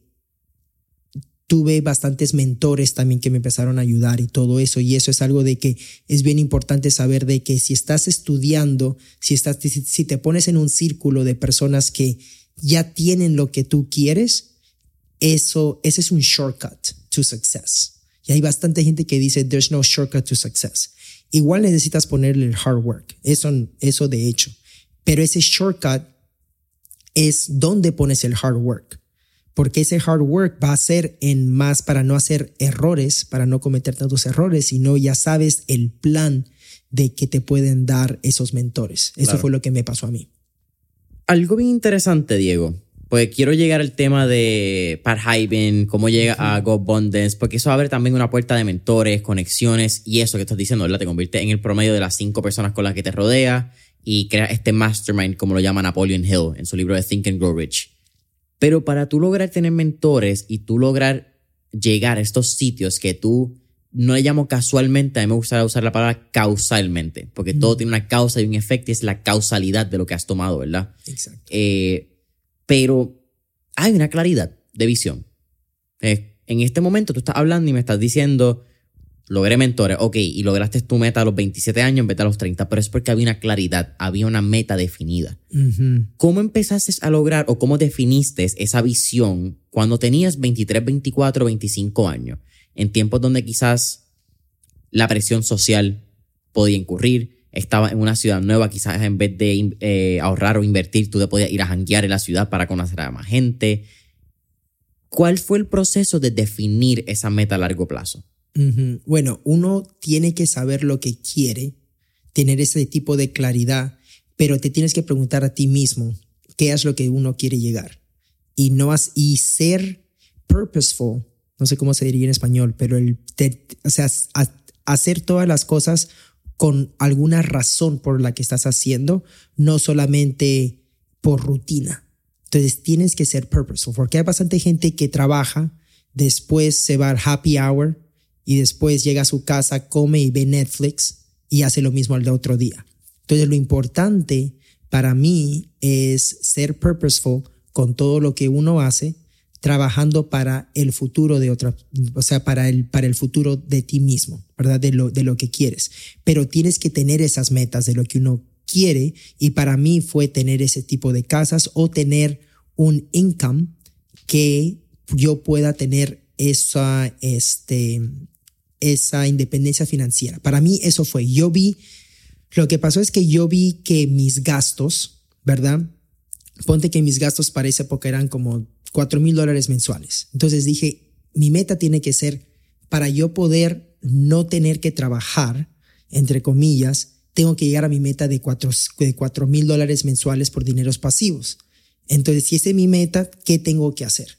tuve bastantes mentores también que me empezaron a ayudar y todo eso. Y eso es algo de que es bien importante saber de que si estás estudiando, si, estás, si te pones en un círculo de personas que ya tienen lo que tú quieres, eso, ese es un shortcut to success. Y hay bastante gente que dice, there's no shortcut to success. Igual necesitas ponerle el hard work. Eso, eso de hecho. Pero ese shortcut es donde pones el hard work porque ese hard work va a ser en más para no hacer errores, para no cometer tantos errores, sino ya sabes el plan de que te pueden dar esos mentores. Eso Claro. fue lo que me pasó a mí. Algo bien interesante, Diego. Pues quiero llegar al tema de Pat Hyben, cómo llega a GoAbundance, porque eso abre también una puerta de mentores, conexiones y eso que estás diciendo, ¿verdad? Te convierte en el promedio de las cinco personas con las que te rodea y crea este mastermind, como lo llama Napoleon Hill en su libro de Think and Grow Rich. Pero para tú lograr tener mentores y tú lograr llegar a estos sitios que tú no le llamo casualmente, a mí me gusta usar la palabra causalmente, porque todo tiene una causa y un efecto y es la causalidad de lo que has tomado, ¿verdad? Exacto. Eh, pero hay una claridad de visión. Eh, en este momento tú estás hablando y me estás diciendo, logré mentores, ok, y lograste tu meta a los 27 años en vez de a los 30, pero es porque había una claridad, había una meta definida. ¿Cómo empezaste a lograr o cómo definiste esa visión cuando tenías 23, 24, 25 años? En tiempos donde quizás la presión social podía incurrir, estaba en una ciudad nueva, quizás en vez de eh, ahorrar o invertir, tú te podías ir a janguear en la ciudad para conocer a más gente. ¿Cuál fue el proceso de definir esa meta a largo plazo? Bueno, uno tiene que saber lo que quiere, tener ese tipo de claridad, pero te tienes que preguntar a ti mismo qué es lo que uno quiere llegar y no has, y ser purposeful, no sé cómo se diría en español, pero el, te- o sea, ha- hacer todas las cosas con alguna razón por la que estás haciendo, no solamente por rutina. Entonces tienes que ser purposeful, porque hay bastante gente que trabaja, después se va al happy hour y después llega a su casa, come y ve Netflix y hace lo mismo al otro día. Entonces lo importante para mí es ser purposeful con todo lo que uno hace, trabajando para el futuro de otra, o sea, para el, para el futuro de ti mismo, ¿verdad? De lo, de lo que quieres. Pero tienes que tener esas metas de lo que uno quiere y para mí fue tener ese tipo de casas o tener un income que yo pueda tener esa, este, esa independencia financiera. Para mí eso fue, yo vi, lo que pasó es que yo vi que mis gastos, ¿verdad? Ponte que mis gastos para esa época eran como 4 mil dólares mensuales. Entonces dije, mi meta tiene que ser para yo poder no tener que trabajar, entre comillas, tengo que llegar a mi meta de 4 mil dólares mensuales por dineros pasivos. Entonces, si es mi meta, ¿qué tengo que hacer?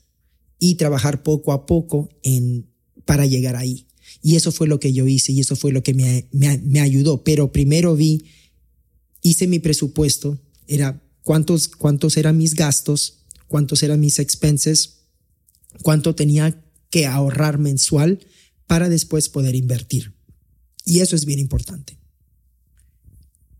Y trabajar poco a poco en, para llegar ahí. Y eso fue lo que yo hice y eso fue lo que me, me, me ayudó. Pero primero vi, hice mi presupuesto, era cuántos, cuántos eran mis gastos, cuántos eran mis expenses, cuánto tenía que ahorrar mensual para después poder invertir. Y eso es bien importante.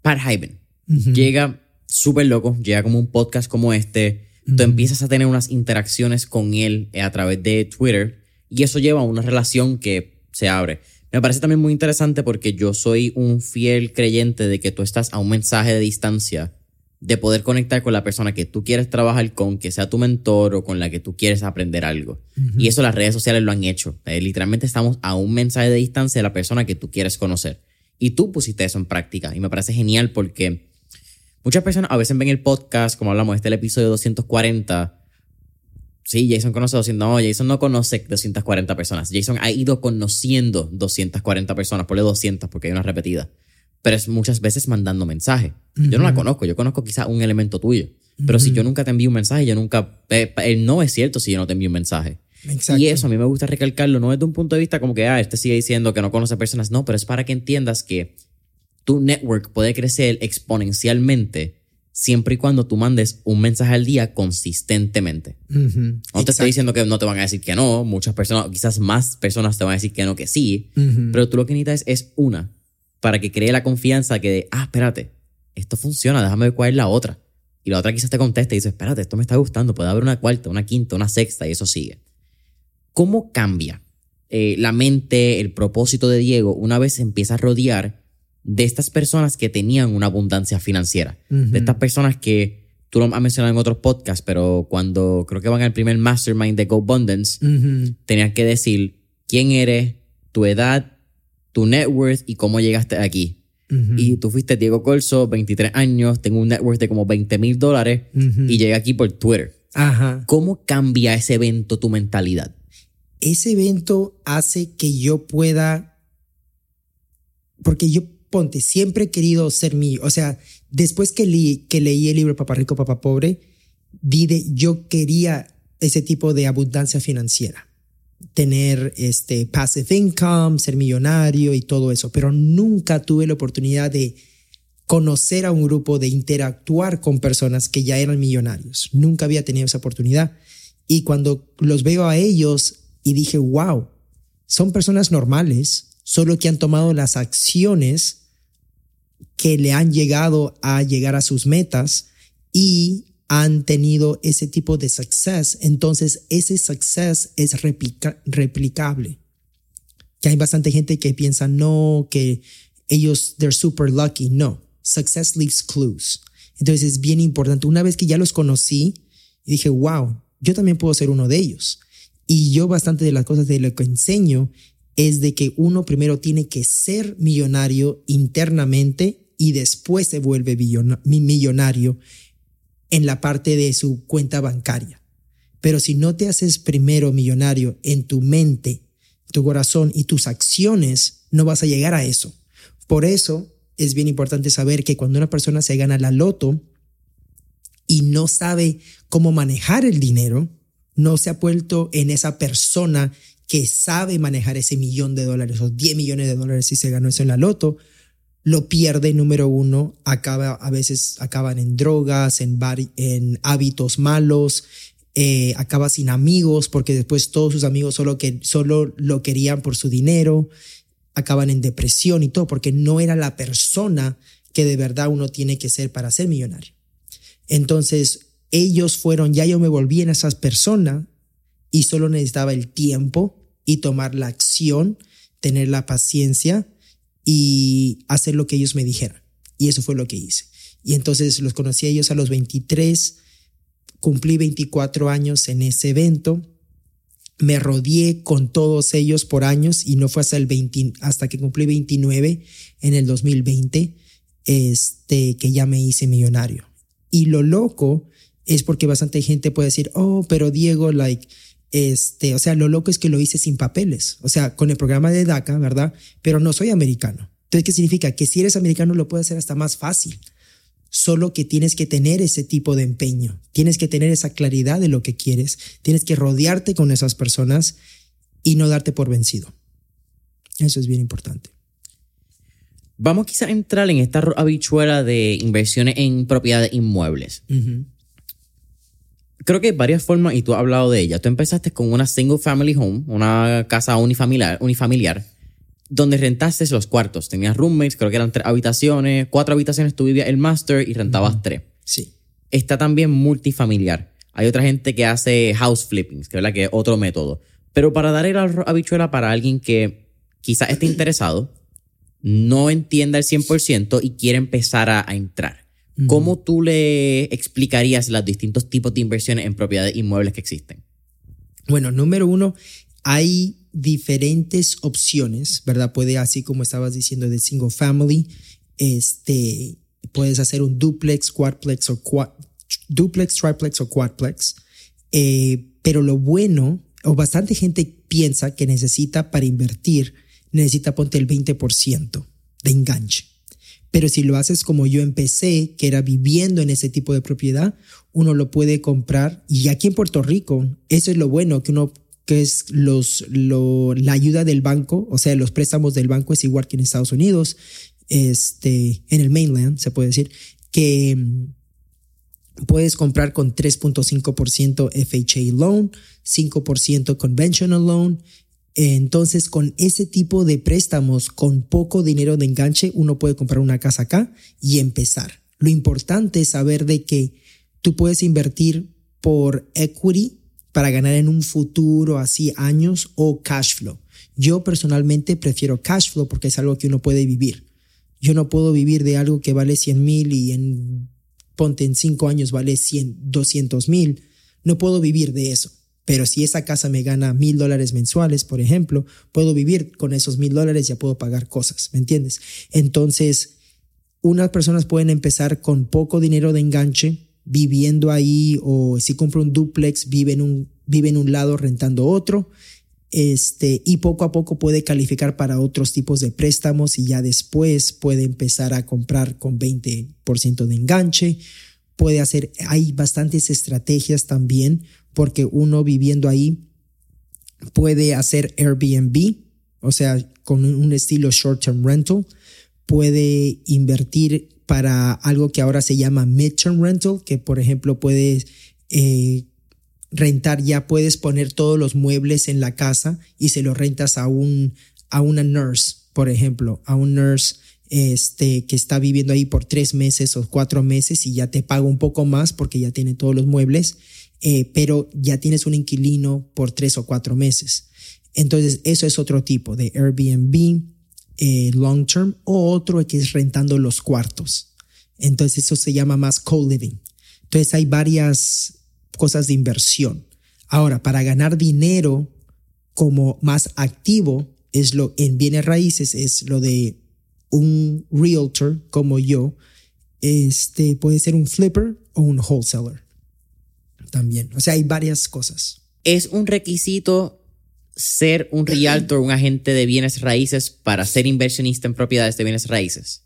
Pat Hyben llega súper loco, llega como un podcast como este, tú empiezas a tener unas interacciones con él eh, a través de Twitter y eso lleva a una relación que se abre. Me parece también muy interesante porque yo soy un fiel creyente de que tú estás a un mensaje de distancia de poder conectar con la persona que tú quieres trabajar con, que sea tu mentor o con la que tú quieres aprender algo. Y eso las redes sociales lo han hecho. Eh, literalmente estamos a un mensaje de distancia de la persona que tú quieres conocer. Y tú pusiste eso en práctica. Y me parece genial porque muchas personas a veces ven el podcast, como hablamos, este es el episodio 240. Sí, Jason conoce 200. No, Jason no conoce 240 personas. Jason ha ido conociendo 240 personas. Ponle 200 porque hay una repetida. Pero es muchas veces mandando mensaje. Yo no la conozco. Yo conozco quizá un elemento tuyo. Pero si yo nunca te envío un mensaje, yo nunca... eh, eh, no es cierto si yo no te envío un mensaje. Exacto. Y eso a mí me gusta recalcarlo, no desde un punto de vista como que, ah, este sigue diciendo que no conoce personas, no, pero es para que entiendas que tu network puede crecer exponencialmente siempre y cuando tú mandes un mensaje al día consistentemente. No te exacto. estoy diciendo que no te van a decir que no, muchas personas, quizás más personas te van a decir que no, que sí, pero tú lo que necesitas es, es una, para que cree la confianza que, de, ah, espérate, esto funciona, déjame ver cuál es la otra. Y la otra quizás te conteste y dice, espérate, esto me está gustando, puede haber una cuarta, una quinta, una sexta y eso sigue. ¿Cómo cambia eh, la mente, el propósito de Diego una vez se empieza a rodear de estas personas que tenían una abundancia financiera? De estas personas que tú lo has mencionado en otros podcasts, pero cuando creo que van al primer mastermind de GoAbundance, Ujú. tenían que decir quién eres, tu edad, tu net worth y cómo llegaste aquí. Ujú. Y tú fuiste Diego Corso, 23 años, tengo un net worth de como 20 mil dólares Ujú. y llegué aquí por Twitter. Ajá. ¿Cómo cambia ese evento tu mentalidad? Ese evento hace que yo pueda, porque yo, ponte, siempre he querido ser mío. O sea, después que, leí, que leí el libro Papá Rico, Papá Pobre, vi de, yo quería ese tipo de abundancia financiera. Tener este passive income, ser millonario y todo eso, pero nunca tuve la oportunidad de conocer a un grupo, de interactuar con personas que ya eran millonarios. Nunca había tenido esa oportunidad. Y cuando los veo a ellos y dije, wow, son personas normales, solo que han tomado las acciones que le han llegado a llegar a sus metas y han tenido ese tipo de success. Entonces, ese success es replicable. Que hay bastante gente que piensa, no, que ellos, they're super lucky. No, Success leaves clues. Entonces es bien importante. Una vez que ya los conocí, dije, wow, yo también puedo ser uno de ellos. Y yo bastante de las cosas de lo que enseño es de que uno primero tiene que ser millonario internamente y después se vuelve millonario en la parte de su cuenta bancaria. Pero si no te haces primero millonario en tu mente, tu corazón y tus acciones, no vas a llegar a eso. Por eso es bien importante saber que cuando una persona se gana la loto y no sabe cómo manejar el dinero, no se ha vuelto en esa persona que sabe manejar ese millón de dólares o 10 millones de dólares si se ganó eso en la loto, lo pierde número uno, acaba, a veces acaban en drogas, en, en hábitos malos, eh, acaba sin amigos porque después todos sus amigos solo, que, solo lo querían por su dinero acaban en depresión y todo, porque no era la persona que de verdad uno tiene que ser para ser millonario. Entonces, ellos fueron, ya yo me volví en esas personas y solo necesitaba el tiempo y tomar la acción, tener la paciencia y hacer lo que ellos me dijeran. Y eso fue lo que hice. Y entonces los conocí a ellos a los 23, cumplí 24 años en ese evento me rodeé con todos ellos por años y no fue hasta el 20, hasta que cumplí 29 en el 2020 este que ya me hice millonario. Y lo loco es porque bastante gente puede decir, "Oh, pero Diego like este, o sea, lo loco es que lo hice sin papeles, o sea, con el programa de DACA, ¿verdad? Pero no soy americano. Entonces, ¿qué significa? Que si eres americano lo puedes hacer hasta más fácil solo que tienes que tener ese tipo de empeño, tienes que tener esa claridad de lo que quieres, tienes que rodearte con esas personas y no darte por vencido. Eso es bien importante. Vamos quizá a entrar en esta habichuela de inversiones en propiedades inmuebles. Creo que hay varias formas y tú has hablado de ella. Tú empezaste con una single family home, una casa unifamiliar, unifamiliar donde rentaste los cuartos. Tenías roommates, creo que eran tres habitaciones, cuatro habitaciones, tú vivías el master y rentabas tres. Sí. Está también multifamiliar. Hay otra gente que hace house flippings, que es otro método. Pero para dar el habichuela para alguien que quizás esté interesado, no entienda el 100% y quiere empezar a, entrar. ¿Cómo tú le explicarías los distintos tipos de inversiones en propiedades inmuebles que existen? Bueno, número uno, hay diferentes opciones, ¿verdad? Puede, así como estabas diciendo, de single family, este, puedes hacer un duplex, quadplex o duplex, triplex o quadplex. Eh, pero lo bueno, o bastante gente piensa que necesita para invertir, necesita ponte el 20% de enganche. Pero si lo haces como yo empecé, que era viviendo en ese tipo de propiedad, uno lo puede comprar. Y aquí en Puerto Rico, eso es lo bueno, que uno que es los, la ayuda del banco, o sea, los préstamos del banco es igual que en Estados Unidos, este, en el mainland, se puede decir, que mm, puedes comprar con 3.5% FHA loan, 5% conventional loan. Entonces, con ese tipo de préstamos, con poco dinero de enganche, uno puede comprar una casa acá y empezar. Lo importante es saber de que tú puedes invertir por equity para ganar en un futuro, así años, o cash flow. Yo personalmente prefiero cash flow porque es algo que uno puede vivir. Yo no puedo vivir de algo que vale 100 mil y en, ponte en cinco años vale 100, 200 mil. No puedo vivir de eso. Pero si esa casa me gana mil dólares mensuales, por ejemplo, puedo vivir con esos mil dólares, ya puedo pagar cosas, ¿me entiendes? Entonces, unas personas pueden empezar con poco dinero de enganche, viviendo ahí o si compra un duplex, vive en un, vive en un lado rentando otro. Este, y poco a poco puede calificar para otros tipos de préstamos y ya después puede empezar a comprar con 20% de enganche. Puede hacer, hay bastantes estrategias también porque uno viviendo ahí puede hacer Airbnb, o sea, con un estilo short-term rental, puede invertir para algo que ahora se llama midterm rental, que por ejemplo puedes eh, rentar, ya puedes poner todos los muebles en la casa y se los rentas a, un, a una nurse, por ejemplo, a un nurse este, que está viviendo ahí por tres meses o cuatro meses y ya te paga un poco más porque ya tiene todos los muebles, eh, pero ya tienes un inquilino por tres o cuatro meses. Entonces, eso es otro tipo de Airbnb eh, long term o otro que es rentando los cuartos. Entonces, eso se llama más co-living. Entonces, hay varias cosas de inversión. Ahora, para ganar dinero como más activo, es lo en bienes raíces, es lo de un realtor como yo, este puede ser un flipper o un wholesaler también. O sea, hay varias cosas. Es un requisito ser un <clears throat> realtor, un agente de bienes raíces para ser inversionista en propiedades de bienes raíces?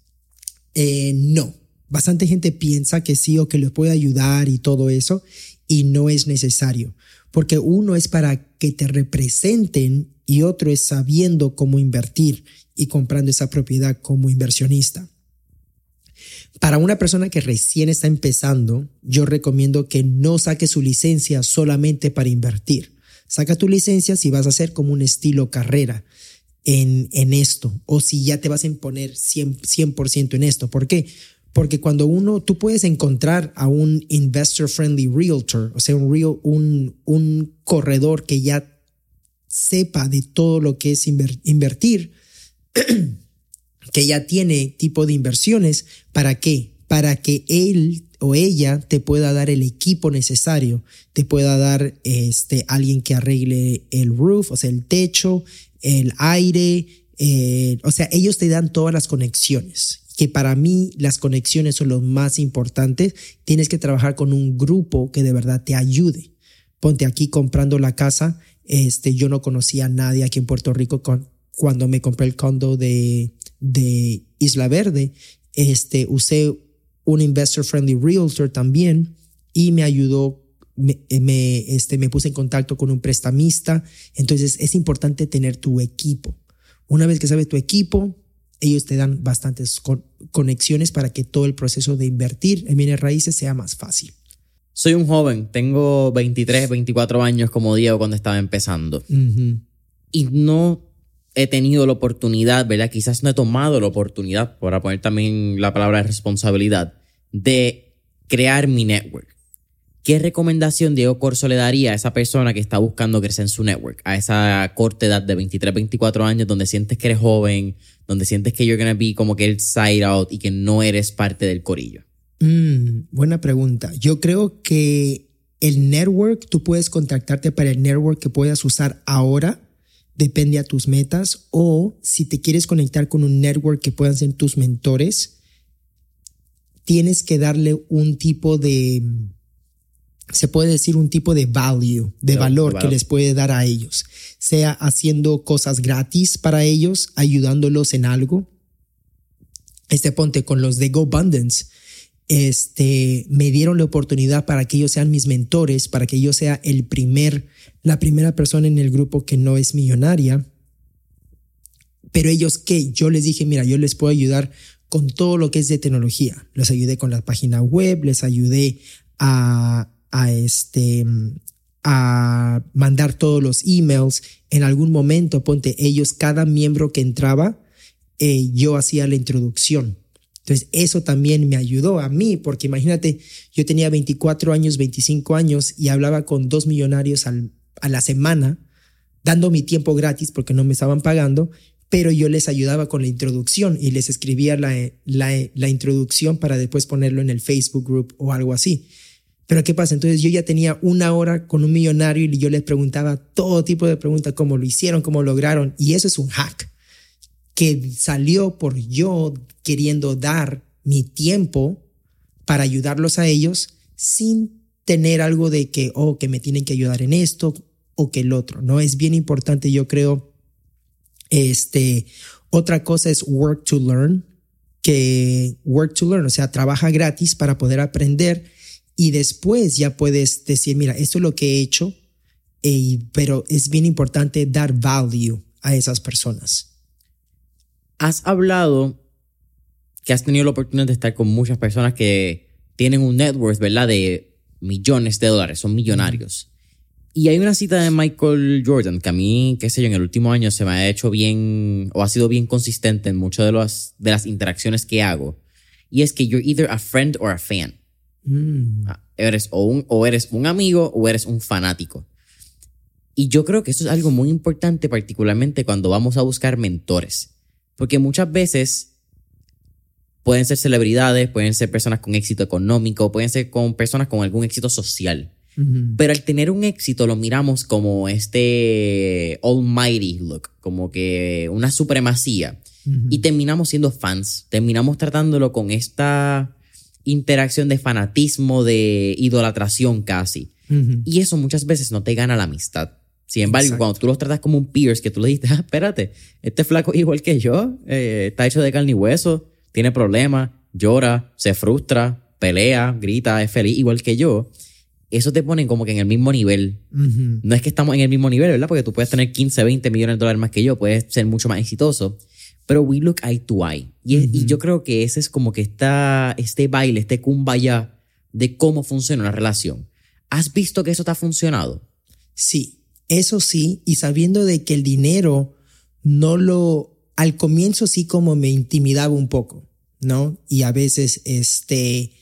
Eh, no. Bastante gente piensa que sí o que les puede ayudar y todo eso, y no es necesario, porque uno es para que te representen y otro es sabiendo cómo invertir y comprando esa propiedad como inversionista. Para una persona que recién está empezando, yo recomiendo que no saque su licencia solamente para invertir Saca tu licencia si vas a hacer como un estilo carrera en, en esto o si ya te vas a imponer 100%, 100 en esto. ¿Por qué? Porque cuando uno, tú puedes encontrar a un investor friendly realtor, o sea, un, real, un, un corredor que ya sepa de todo lo que es invertir, <clears throat> que ya tiene tipo de inversiones, ¿para qué? Para que él o ella te pueda dar el equipo necesario, te pueda dar este, alguien que arregle el roof, o sea, el techo, el aire, eh, o sea, ellos te dan todas las conexiones, que para mí las conexiones son lo más importantes. Tienes que trabajar con un grupo que de verdad te ayude. Ponte aquí comprando la casa, este, yo no conocía a nadie aquí en Puerto Rico con, cuando me compré el condo de, de Isla Verde, este, usé un investor friendly realtor también y me ayudó, me, eh, este, me puse en contacto con un prestamista. Entonces es importante tener tu equipo. Una vez que sabes tu equipo, ellos te dan bastantes conexiones para que todo el proceso de invertir en bienes raíces sea más fácil. Soy un joven, tengo 23, 24 años como Diego cuando estaba empezando. Y no he tenido la oportunidad, ¿verdad? Quizás no he tomado la oportunidad, para poner también la palabra responsabilidad, de crear mi network. ¿Qué recomendación Diego Corso le daría a esa persona que está buscando crecer en su network? A esa corta edad de 23, 24 años donde sientes que eres joven, donde sientes que you're gonna be como que el side out y que no eres parte del corillo. Mm, buena pregunta. Yo creo que el network, tú puedes contactarte para el network que puedas usar ahora depende a tus metas o si te quieres conectar con un network que puedan ser tus mentores, tienes que darle un tipo de, se puede decir un tipo de value, de valor que les puede dar a ellos, sea haciendo cosas gratis para ellos, ayudándolos en algo. Este ponte con los de GoBundance este, me dieron la oportunidad para que ellos sean mis mentores, para que yo sea el primer, la primera persona en el grupo que no es millonaria. Pero ellos que yo les dije, mira, yo les puedo ayudar con todo lo que es de tecnología. Les ayudé con la página web, les ayudé a, a este, a mandar todos los emails. En algún momento, ponte ellos, cada miembro que entraba, eh, yo hacía la introducción entonces, eso también me ayudó a mí, porque imagínate, yo tenía 24 años, 25 años y hablaba con dos millonarios a la semana, dando mi tiempo gratis porque no me estaban pagando, pero yo les ayudaba con la introducción y les escribía la, la, introducción para después ponerlo en el Facebook group o algo así. Pero ¿qué pasa? Entonces yo ya tenía una hora con un millonario y yo les preguntaba todo tipo de preguntas, cómo lo hicieron, cómo lograron. Y eso es un hack que salió por yo queriendo dar mi tiempo para ayudarlos a ellos sin tener algo de que, oh, que me tienen que ayudar en esto o que el otro, ¿no? Es bien importante, yo creo, este, otra cosa es work to learn, que work to learn, o sea, trabaja gratis para poder aprender y después ya puedes decir, mira, esto es lo que he hecho, eh, pero es bien importante dar value a esas personas. Has hablado que has tenido la oportunidad de estar con muchas personas que tienen un net worth, ¿verdad? De millones de dólares, son millonarios. Y hay una cita de Michael Jordan que a mí, qué sé yo, en el último año se me ha hecho bien o ha sido bien consistente en muchas de, las de las interacciones que hago. Y es que you're either a friend or a fan. Mm. Ah, eres o, un, o eres un amigo o eres un fanático. Y yo creo que eso es algo muy importante, particularmente cuando vamos a buscar mentores. Porque muchas veces pueden ser celebridades, pueden ser personas con éxito económico, pueden ser con personas con algún éxito social pero al tener un éxito lo miramos como este almighty look, como que una supremacía. Y terminamos siendo fans, terminamos tratándolo con esta interacción de fanatismo, de idolatración casi. Y eso muchas veces no te gana la amistad. Sin embargo, cuando tú los tratas como un peers, que tú le dices, ah, espérate, este flaco igual que yo, eh, está hecho de carne y hueso, tiene problemas, llora, se frustra, pelea, grita, es feliz igual que yo eso te pone como que en el mismo nivel. No es que estamos en el mismo nivel, ¿verdad? Porque tú puedes tener 15, 20 millones de dólares más que yo, puedes ser mucho más exitoso, pero we look eye to eye. Y, yo creo que ese es como que está este baile, este kumbaya de cómo funciona una relación. ¿Has visto que eso te ha funcionado? Sí, eso sí, y sabiendo de que el dinero no lo, al comienzo sí como me intimidaba un poco, ¿no? Y a veces, este,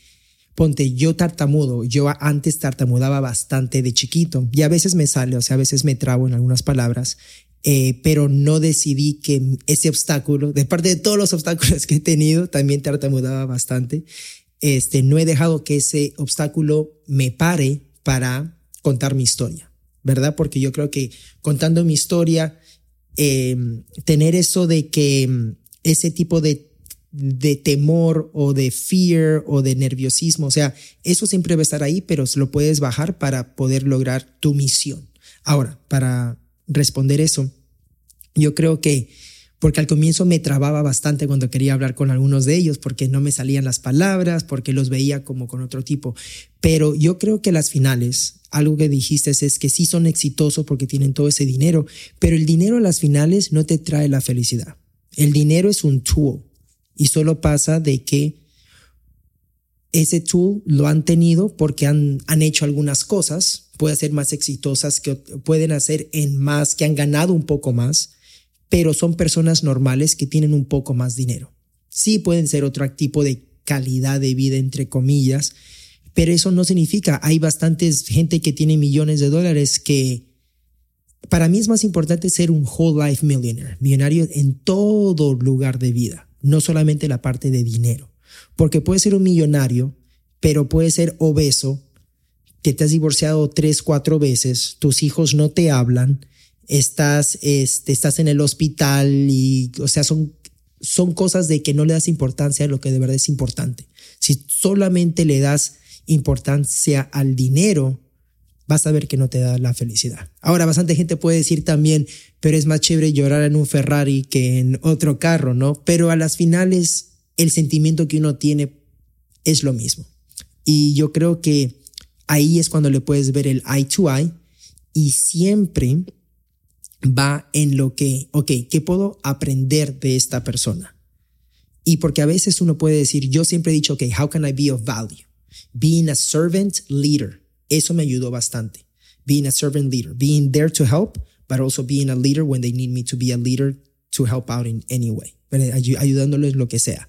ponte, yo tartamudo, yo antes tartamudaba bastante de chiquito y a veces me sale, o sea, a veces me trabo en algunas palabras, eh, pero no decidí que ese obstáculo, de parte de todos los obstáculos que he tenido, también tartamudaba bastante, este, no he dejado que ese obstáculo me pare para contar mi historia, ¿verdad? Porque yo creo que contando mi historia, em, tener eso de que em, ese tipo de de temor o de fear o de nerviosismo. O sea, eso siempre va a estar ahí, pero lo puedes bajar para poder lograr tu misión. Ahora, para responder eso, yo creo que, porque al comienzo me trababa bastante cuando quería hablar con algunos de ellos, porque no me salían las palabras, porque los veía como con otro tipo. Pero yo creo que las finales, algo que dijiste es que sí son exitosos porque tienen todo ese dinero, pero el dinero a las finales no te trae la felicidad. El dinero es un tool y solo pasa de que ese tool lo han tenido porque han, han hecho algunas cosas, puede ser más exitosas, que pueden hacer en más, que han ganado un poco más, pero son personas normales que tienen un poco más dinero. Sí pueden ser otro tipo de calidad de vida, entre comillas, pero eso no significa, hay bastantes gente que tiene millones de dólares que para mí es más importante ser un whole life millionaire, millonario en todo lugar de vida no solamente la parte de dinero. Porque puedes ser un millonario, pero puedes ser obeso, que te has divorciado tres, cuatro veces, tus hijos no te hablan, estás, este, estás en el hospital y, o sea, son, son cosas de que no le das importancia a lo que de verdad es importante. Si solamente le das importancia al dinero, vas a ver que no te da la felicidad. Ahora, bastante gente puede decir también, pero es más chévere llorar en un Ferrari que en otro carro, ¿no? Pero a las finales, el sentimiento que uno tiene es lo mismo. Y yo creo que ahí es cuando le puedes ver el eye to eye y siempre va en lo que, ok, ¿qué puedo aprender de esta persona? Y porque a veces uno puede decir, yo siempre he dicho, ok, how can I be of value? Being a servant leader eso me ayudó bastante. Being a servant leader, being there to help, but also being a leader when they need me to be a leader to help out in any way, ayudándoles lo que sea.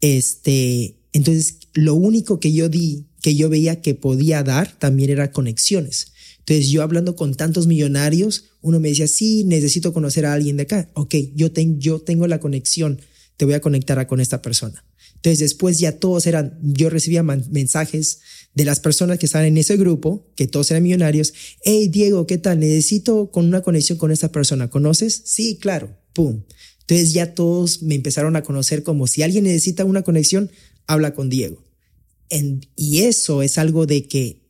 Este, entonces, lo único que yo di, que yo veía que podía dar también era conexiones. Entonces, yo hablando con tantos millonarios, uno me decía, sí, necesito conocer a alguien de acá. Ok, yo, yo tengo la conexión, te voy a conectar con esta persona. Entonces, después ya todos eran, yo recibía mensajes de las personas que estaban en ese grupo, que todos eran millonarios, hey Diego, ¿qué tal? Necesito con una conexión con esta persona, ¿conoces? Sí, claro, ¡pum! Entonces ya todos me empezaron a conocer como si alguien necesita una conexión, habla con Diego. y eso es algo de que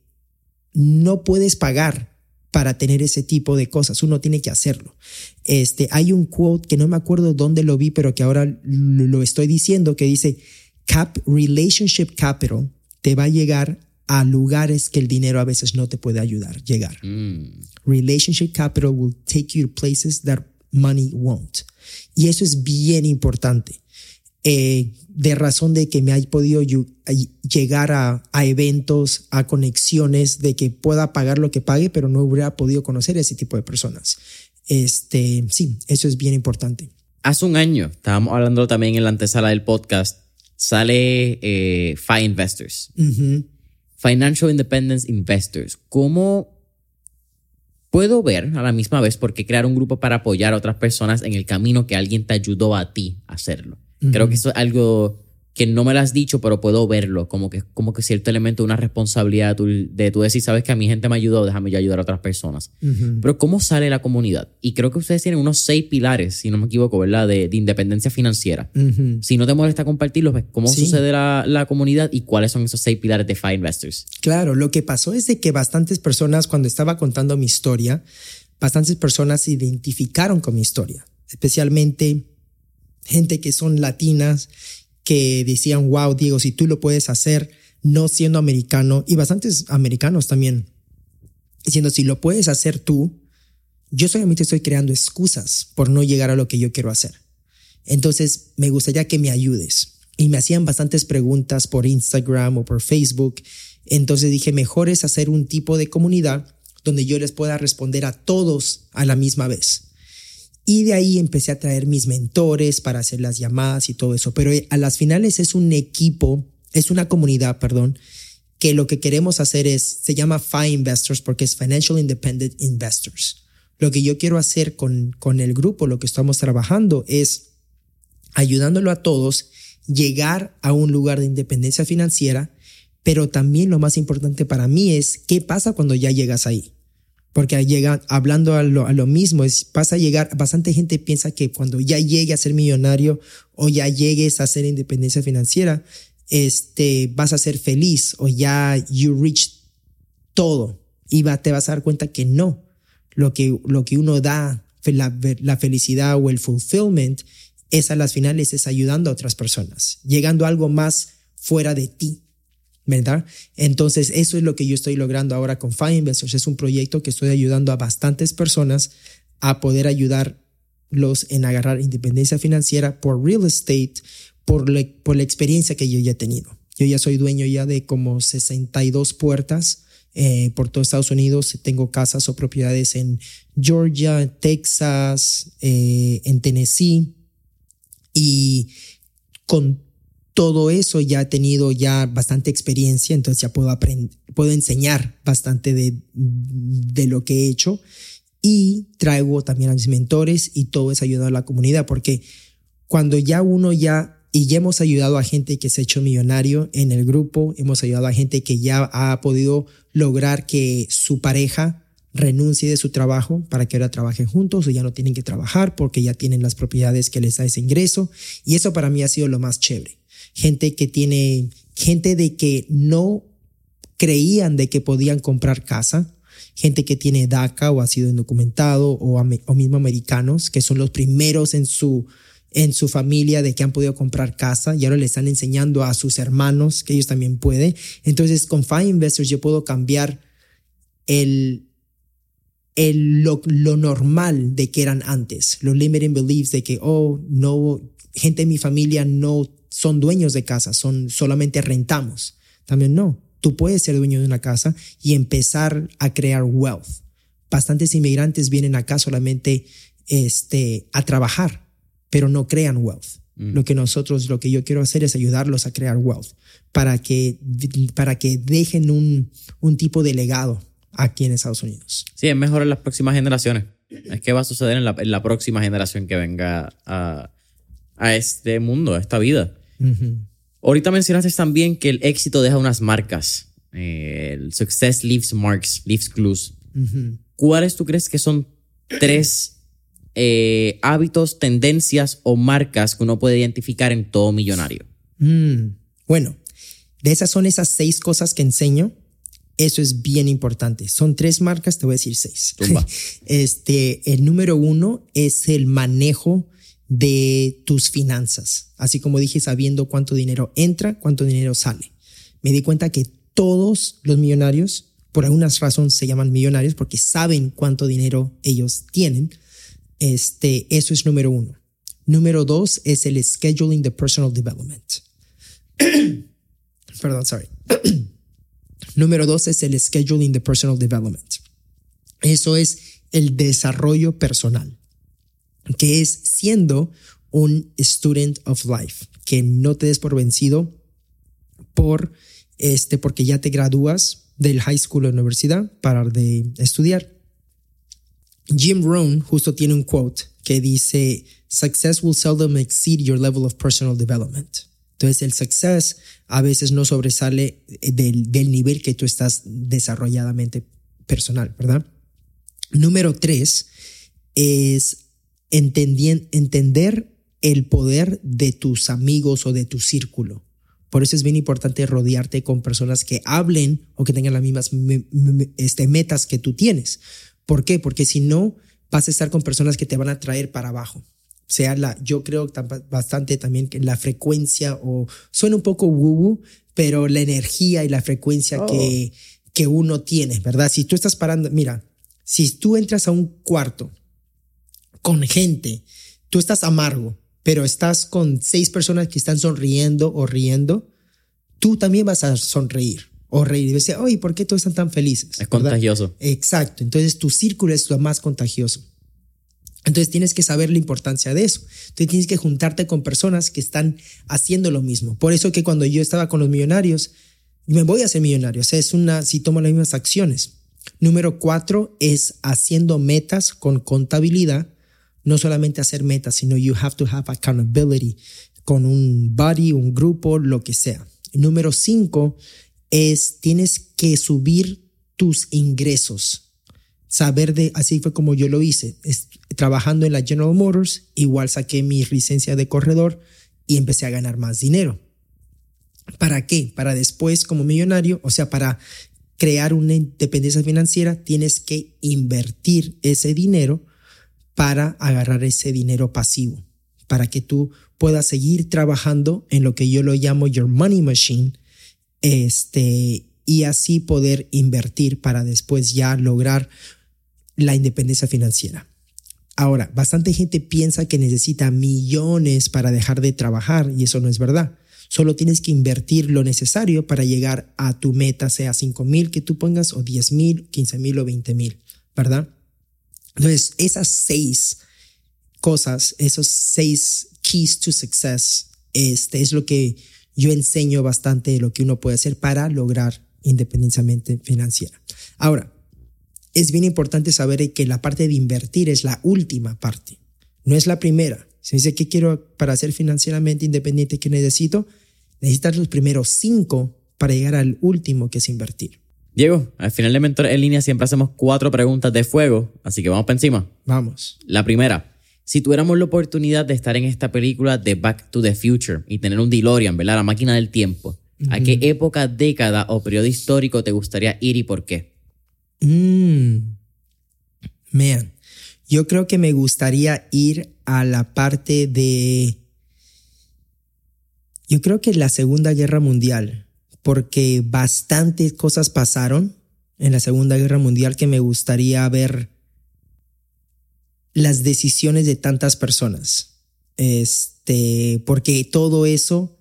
no puedes pagar para tener ese tipo de cosas. Uno tiene que hacerlo. Este, hay un quote que no me acuerdo dónde lo vi, pero que ahora lo estoy diciendo, que dice, Cap, relationship capital te va a llegar a lugares que el dinero a veces no te puede ayudar llegar. Mm. Relationship capital will take you to places that money won't. Y eso es bien importante. Eh, de razón de que me haya podido llegar a, eventos, a conexiones, de que pueda pagar lo que pague, pero no hubiera podido conocer ese tipo de personas. Este, sí, eso es bien importante. Hace un año, estábamos hablando también en la antesala del podcast, sale eh, FI Investors. Financial Independence Investors. ¿Cómo puedo ver a la misma vez por qué crear un grupo para apoyar a otras personas en el camino que alguien te ayudó a ti a hacerlo? Creo que eso es algo que no me lo has dicho, pero puedo verlo, como que, como que cierto elemento, una responsabilidad de tú decir, sabes que a mi gente me ayudó, déjame yo ayudar a otras personas. Pero ¿cómo sale la comunidad? Y creo que ustedes tienen unos seis pilares, si no me equivoco, ¿verdad? De, independencia financiera. Si no te molesta compartirlos, ¿cómo sucede la, la, comunidad y cuáles son esos seis pilares de FI Investors? Claro, lo que pasó es de que bastantes personas, cuando estaba contando mi historia, bastantes personas se identificaron con mi historia, especialmente gente que son latinas que decían, wow, Diego, si tú lo puedes hacer no siendo americano, y bastantes americanos también, diciendo, si lo puedes hacer tú, yo solamente estoy creando excusas por no llegar a lo que yo quiero hacer. Entonces, me gustaría que me ayudes. Y me hacían bastantes preguntas por Instagram o por Facebook. Entonces dije, mejor es hacer un tipo de comunidad donde yo les pueda responder a todos a la misma vez. Y de ahí empecé a traer mis mentores para hacer las llamadas y todo eso. Pero eh, a las finales es un equipo, es una comunidad, perdón, que lo que queremos hacer es, se llama FI Investors porque es Financial Independent Investors. Lo que yo quiero hacer con, con el grupo, lo que estamos trabajando es ayudándolo a todos llegar a un lugar de independencia financiera, pero también lo más importante para mí es qué pasa cuando ya llegas ahí. Porque llega, hablando a lo, a lo mismo, es, pasa a llegar, bastante gente piensa que cuando ya llegue a ser millonario o ya llegues a ser independencia financiera, este, vas a ser feliz o ya you reach todo y va, te vas a dar cuenta que no. Lo que, lo que uno da, la, la felicidad o el fulfillment, es a las finales es ayudando a otras personas, llegando a algo más fuera de ti. ¿Verdad? Entonces, eso es lo que yo estoy logrando ahora con Fine Investors. Es un proyecto que estoy ayudando a bastantes personas a poder ayudarlos en agarrar independencia financiera por real estate, por, por la experiencia que yo ya he tenido. Yo ya soy dueño ya de como 62 puertas eh, por todo Estados Unidos. Tengo casas o propiedades en Georgia, Texas, eh, en Tennessee. Y con todo eso ya he tenido ya bastante experiencia, entonces ya puedo aprender, puedo enseñar bastante de, de lo que he hecho. Y traigo también a mis mentores y todo es ayudado a la comunidad porque cuando ya uno ya y ya hemos ayudado a gente que se ha hecho millonario en el grupo, hemos ayudado a gente que ya ha podido lograr que su pareja renuncie de su trabajo para que ahora trabajen juntos o ya no tienen que trabajar porque ya tienen las propiedades que les da ese ingreso. Y eso para mí ha sido lo más chévere gente que tiene, gente de que no creían de que podían comprar casa, gente que tiene DACA o ha sido indocumentado o, o mismo americanos, que son los primeros en su, en su familia de que han podido comprar casa y ahora le están enseñando a sus hermanos que ellos también pueden. Entonces, con Fine Investors yo puedo cambiar el, el, lo, lo, normal de que eran antes, los limiting beliefs de que, oh, no, gente en mi familia no son dueños de casa, son solamente rentamos. También no, tú puedes ser dueño de una casa y empezar a crear wealth. Bastantes inmigrantes vienen acá solamente este, a trabajar, pero no crean wealth. Mm. Lo que nosotros, lo que yo quiero hacer es ayudarlos a crear wealth para que, para que dejen un, un tipo de legado aquí en Estados Unidos. Sí, es mejor en las próximas generaciones. Es que va a suceder en la, en la próxima generación que venga a, a este mundo, a esta vida. Ahorita mencionaste también que el éxito deja unas marcas. Eh, el success leaves marks, leaves clues. ¿Cuáles tú crees que son tres eh, hábitos, tendencias o marcas que uno puede identificar en todo millonario? Mm, bueno, De esas son esas seis cosas que enseño. Eso es bien importante. Son tres marcas, te voy a decir seis. <laughs> Este, el número uno es el manejo de tus finanzas. Así como dije, sabiendo cuánto dinero entra, cuánto dinero sale. Me di cuenta que todos los millonarios, por alguna razón se llaman millonarios porque saben cuánto dinero ellos tienen. Este, eso es número uno. Número dos es el scheduling de personal development. <clears throat> Perdón, sorry. <clears throat> Número dos es el scheduling de personal development. Eso es el desarrollo personal, que es siendo un student of life, que no te des por vencido por este, porque ya te gradúas del high school o universidad para de estudiar. Jim Rohn justo tiene un quote que dice, success will seldom exceed your level of personal development. Entonces el success a veces no sobresale del, del nivel que tú estás desarrolladamente personal, ¿verdad? Número tres es entender el poder de tus amigos o de tu círculo. Por eso es bien importante rodearte con personas que hablen o que tengan las mismas este, metas que tú tienes. ¿Por qué? Porque si no, vas a estar con personas que te van a traer para abajo sea la, yo creo bastante también que la frecuencia o suena un poco woo, pero la energía y la frecuencia que, oh. que uno tiene, ¿verdad? Si tú estás parando, mira, si tú entras a un cuarto con gente, tú estás amargo, pero estás con seis personas que están sonriendo o riendo, tú también vas a sonreír o reír y decir, oye, ¿por qué todos están tan felices? Es contagioso. Exacto. Entonces tu círculo es lo más contagioso. Entonces tienes que saber la importancia de eso. Entonces tienes que juntarte con personas que están haciendo lo mismo. Por eso que cuando yo estaba con los millonarios, me voy a hacer millonario. O sea, es una, si tomo las mismas acciones. Número cuatro es haciendo metas con contabilidad. No solamente hacer metas, sino you have to have accountability con un body, un grupo, lo que sea. Número cinco es tienes que subir tus ingresos saber de, así fue como yo lo hice, trabajando en la General Motors, igual saqué mi licencia de corredor y empecé a ganar más dinero. ¿Para qué? Para después como millonario, o sea, para crear una independencia financiera, tienes que invertir ese dinero para agarrar ese dinero pasivo, para que tú puedas seguir trabajando en lo que yo lo llamo your money machine, este, y así poder invertir para después ya lograr la independencia financiera. Ahora, bastante gente piensa que necesita millones para dejar de trabajar y eso no es verdad. Solo tienes que invertir lo necesario para llegar a tu meta, sea 5 mil que tú pongas o 10 mil, 15 mil o 20 mil, ¿verdad? Entonces, esas seis cosas, esos seis keys to success, este es lo que yo enseño bastante de lo que uno puede hacer para lograr independencia financiera. Ahora, es bien importante saber que la parte de invertir es la última parte, no es la primera. Si dice, ¿qué quiero para ser financieramente independiente? ¿Qué necesito? Necesitas los primeros cinco para llegar al último, que es invertir. Diego, al final de Mentor en línea siempre hacemos cuatro preguntas de fuego, así que vamos para encima. Vamos. La primera, si tuviéramos la oportunidad de estar en esta película de Back to the Future y tener un DeLorean, ¿verdad? La máquina del tiempo, ¿a qué época, década o periodo histórico te gustaría ir y por qué? Mmm. Man, yo creo que me gustaría ir a la parte de. Yo creo que la Segunda Guerra Mundial, porque bastantes cosas pasaron en la Segunda Guerra Mundial que me gustaría ver las decisiones de tantas personas. Este, porque todo eso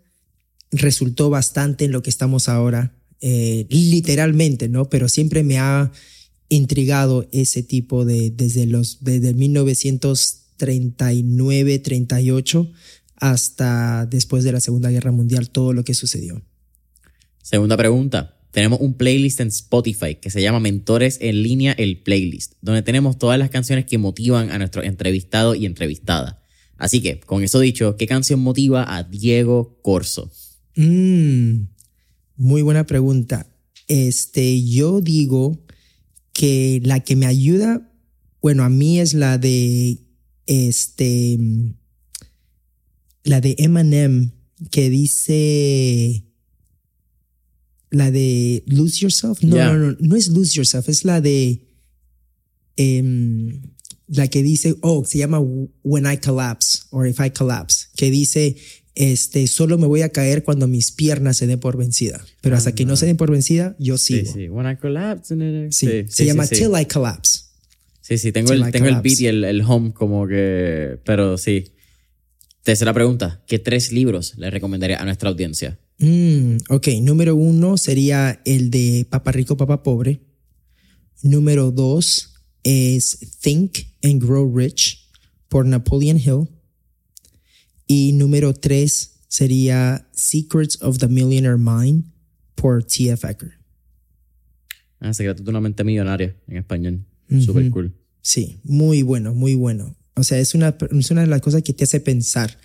resultó bastante en lo que estamos ahora, eh, literalmente, ¿no? Pero siempre me ha intrigado ese tipo de, desde los, desde 1939, 38 hasta después de la Segunda Guerra Mundial, todo lo que sucedió. Segunda pregunta. Tenemos un playlist en Spotify que se llama Mentores en línea, el playlist, donde tenemos todas las canciones que motivan a nuestro entrevistado y entrevistada. Así que, con eso dicho, ¿qué canción motiva a Diego Corso? Mm, muy buena pregunta. Este, yo digo que la que me ayuda, bueno, a mí es la de este, la de Eminem que dice, La de Lose Yourself. No, Yeah. no, no, no es Lose Yourself, es la de. em, la que dice, oh, se llama When I Collapse or If I Collapse, que dice, este, solo me voy a caer cuando mis piernas se den por vencida. Pero hasta que no se den por vencida, yo Sí, sigo. sí. When I collapse. Sí, Sí, se sí, llama sí, sí. Till I Collapse. Sí, sí, tengo, Till el, I tengo el beat y el, el home como que... Pero sí. Tercera pregunta. ¿Qué tres libros le recomendaría a nuestra audiencia? Mm, ok, número uno sería el de Papa Rico, Papa Pobre. Número dos es Think and Grow Rich por Napoleon Hill. Y número tres sería Secrets of the Millionaire Mind por T.F. Ecker. Ah, Secretos de una mente millonaria en español. Ujú. Súper cool. Sí, muy bueno, muy bueno. O sea, es una, es una de las cosas que te hace pensar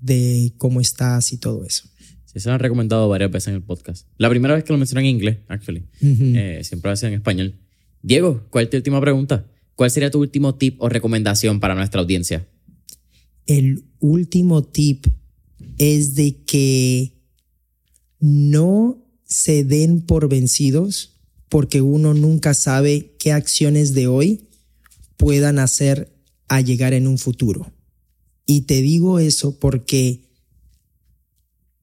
de cómo estás y todo eso. Sí, se lo han recomendado varias veces en el podcast. La primera vez que lo mencioné en inglés, actually. Eh, siempre lo hacía en español. Diego, ¿cuál es tu última pregunta? ¿Cuál sería tu último tip o recomendación para nuestra audiencia? El último tip es de que no se den por vencidos porque uno nunca sabe qué acciones de hoy puedan hacer a llegar en un futuro. Y te digo eso porque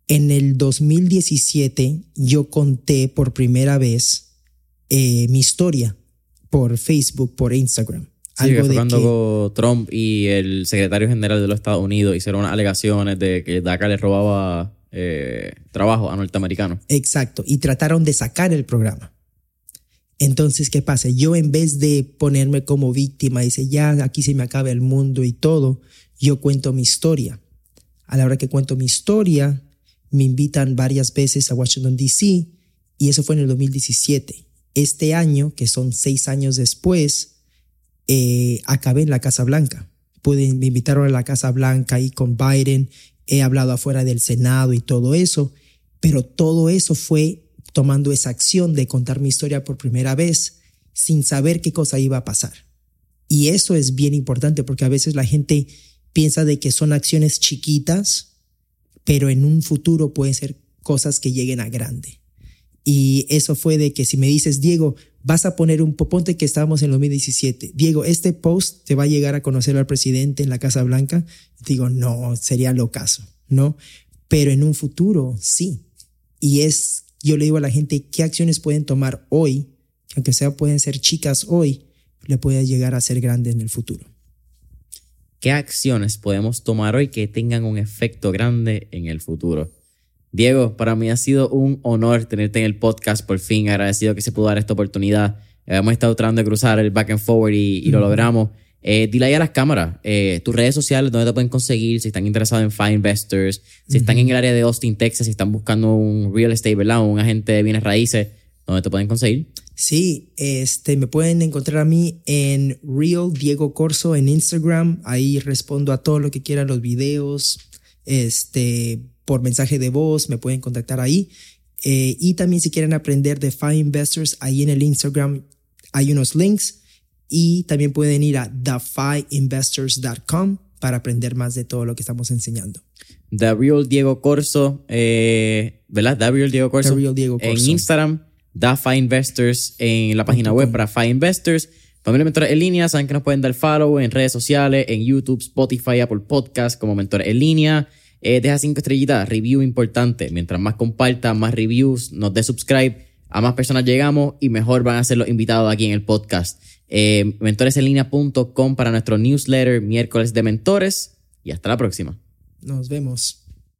en el 2017 yo conté por primera vez eh, mi historia por Facebook, por Instagram. Sí, que fue cuando Trump y el secretario general de los Estados Unidos hicieron unas alegaciones de que DACA le robaba eh, trabajo a norteamericanos. Exacto, y trataron de sacar el programa. Entonces, ¿qué pasa? Yo en vez de ponerme como víctima y decir, ya aquí se me acaba el mundo y todo, yo cuento mi historia. A la hora que cuento mi historia, me invitan varias veces a Washington, D.C. y eso fue en el 2017. Este año, que son seis años después, eh, acabé en la Casa Blanca. Pude, me invitaron a la Casa Blanca ahí con Biden, he hablado afuera del Senado y todo eso, pero todo eso fue tomando esa acción de contar mi historia por primera vez sin saber qué cosa iba a pasar. Y eso es bien importante porque a veces la gente piensa de que son acciones chiquitas, pero en un futuro pueden ser cosas que lleguen a grande. Y eso fue de que si me dices, Diego, vas a poner un ponte que estábamos en 2017. Diego, este post te va a llegar a conocer al presidente en la Casa Blanca. Digo, no, sería lo caso, ¿no? Pero en un futuro, sí. Y es, yo le digo a la gente, ¿qué acciones pueden tomar hoy? Aunque sea, pueden ser chicas hoy, le puede llegar a ser grande en el futuro. ¿Qué acciones podemos tomar hoy que tengan un efecto grande en el futuro? Diego, para mí ha sido un honor tenerte en el podcast por fin, agradecido que se pudo dar esta oportunidad. Eh, hemos estado tratando de cruzar el back and forward y, y lo logramos. Eh, dile ahí a las cámaras, eh, tus redes sociales, donde te pueden conseguir, si están interesados en Fine Investors, si están en el área de Austin, Texas, si están buscando un real estate, ¿verdad? Un agente de bienes raíces, donde te pueden conseguir. Sí, este, me pueden encontrar a mí en Real Diego Corso en Instagram. Ahí respondo a todo lo que quieran, los videos, este, por mensaje de voz, me pueden contactar ahí. Eh, y también si quieren aprender de FI Investors, ahí en el Instagram hay unos links. Y también pueden ir a thefiinvestors.com para aprender más de todo lo que estamos enseñando. The Real Diego Corso, eh, ¿verdad? The Real Diego Corso. The Real Diego En Corso. Instagram, Fi Investors, en la página web para Fi Investors. Familia Mentores en línea, saben que nos pueden dar follow en redes sociales, en YouTube, Spotify, Apple Podcast, como Mentores en línea. Eh, deja cinco estrellitas, review importante. Mientras más compartan, más reviews, nos dé subscribe, a más personas llegamos y mejor van a ser los invitados aquí en el podcast. Eh, mentoresenlinea.com para nuestro newsletter miércoles de mentores y hasta la próxima. Nos vemos.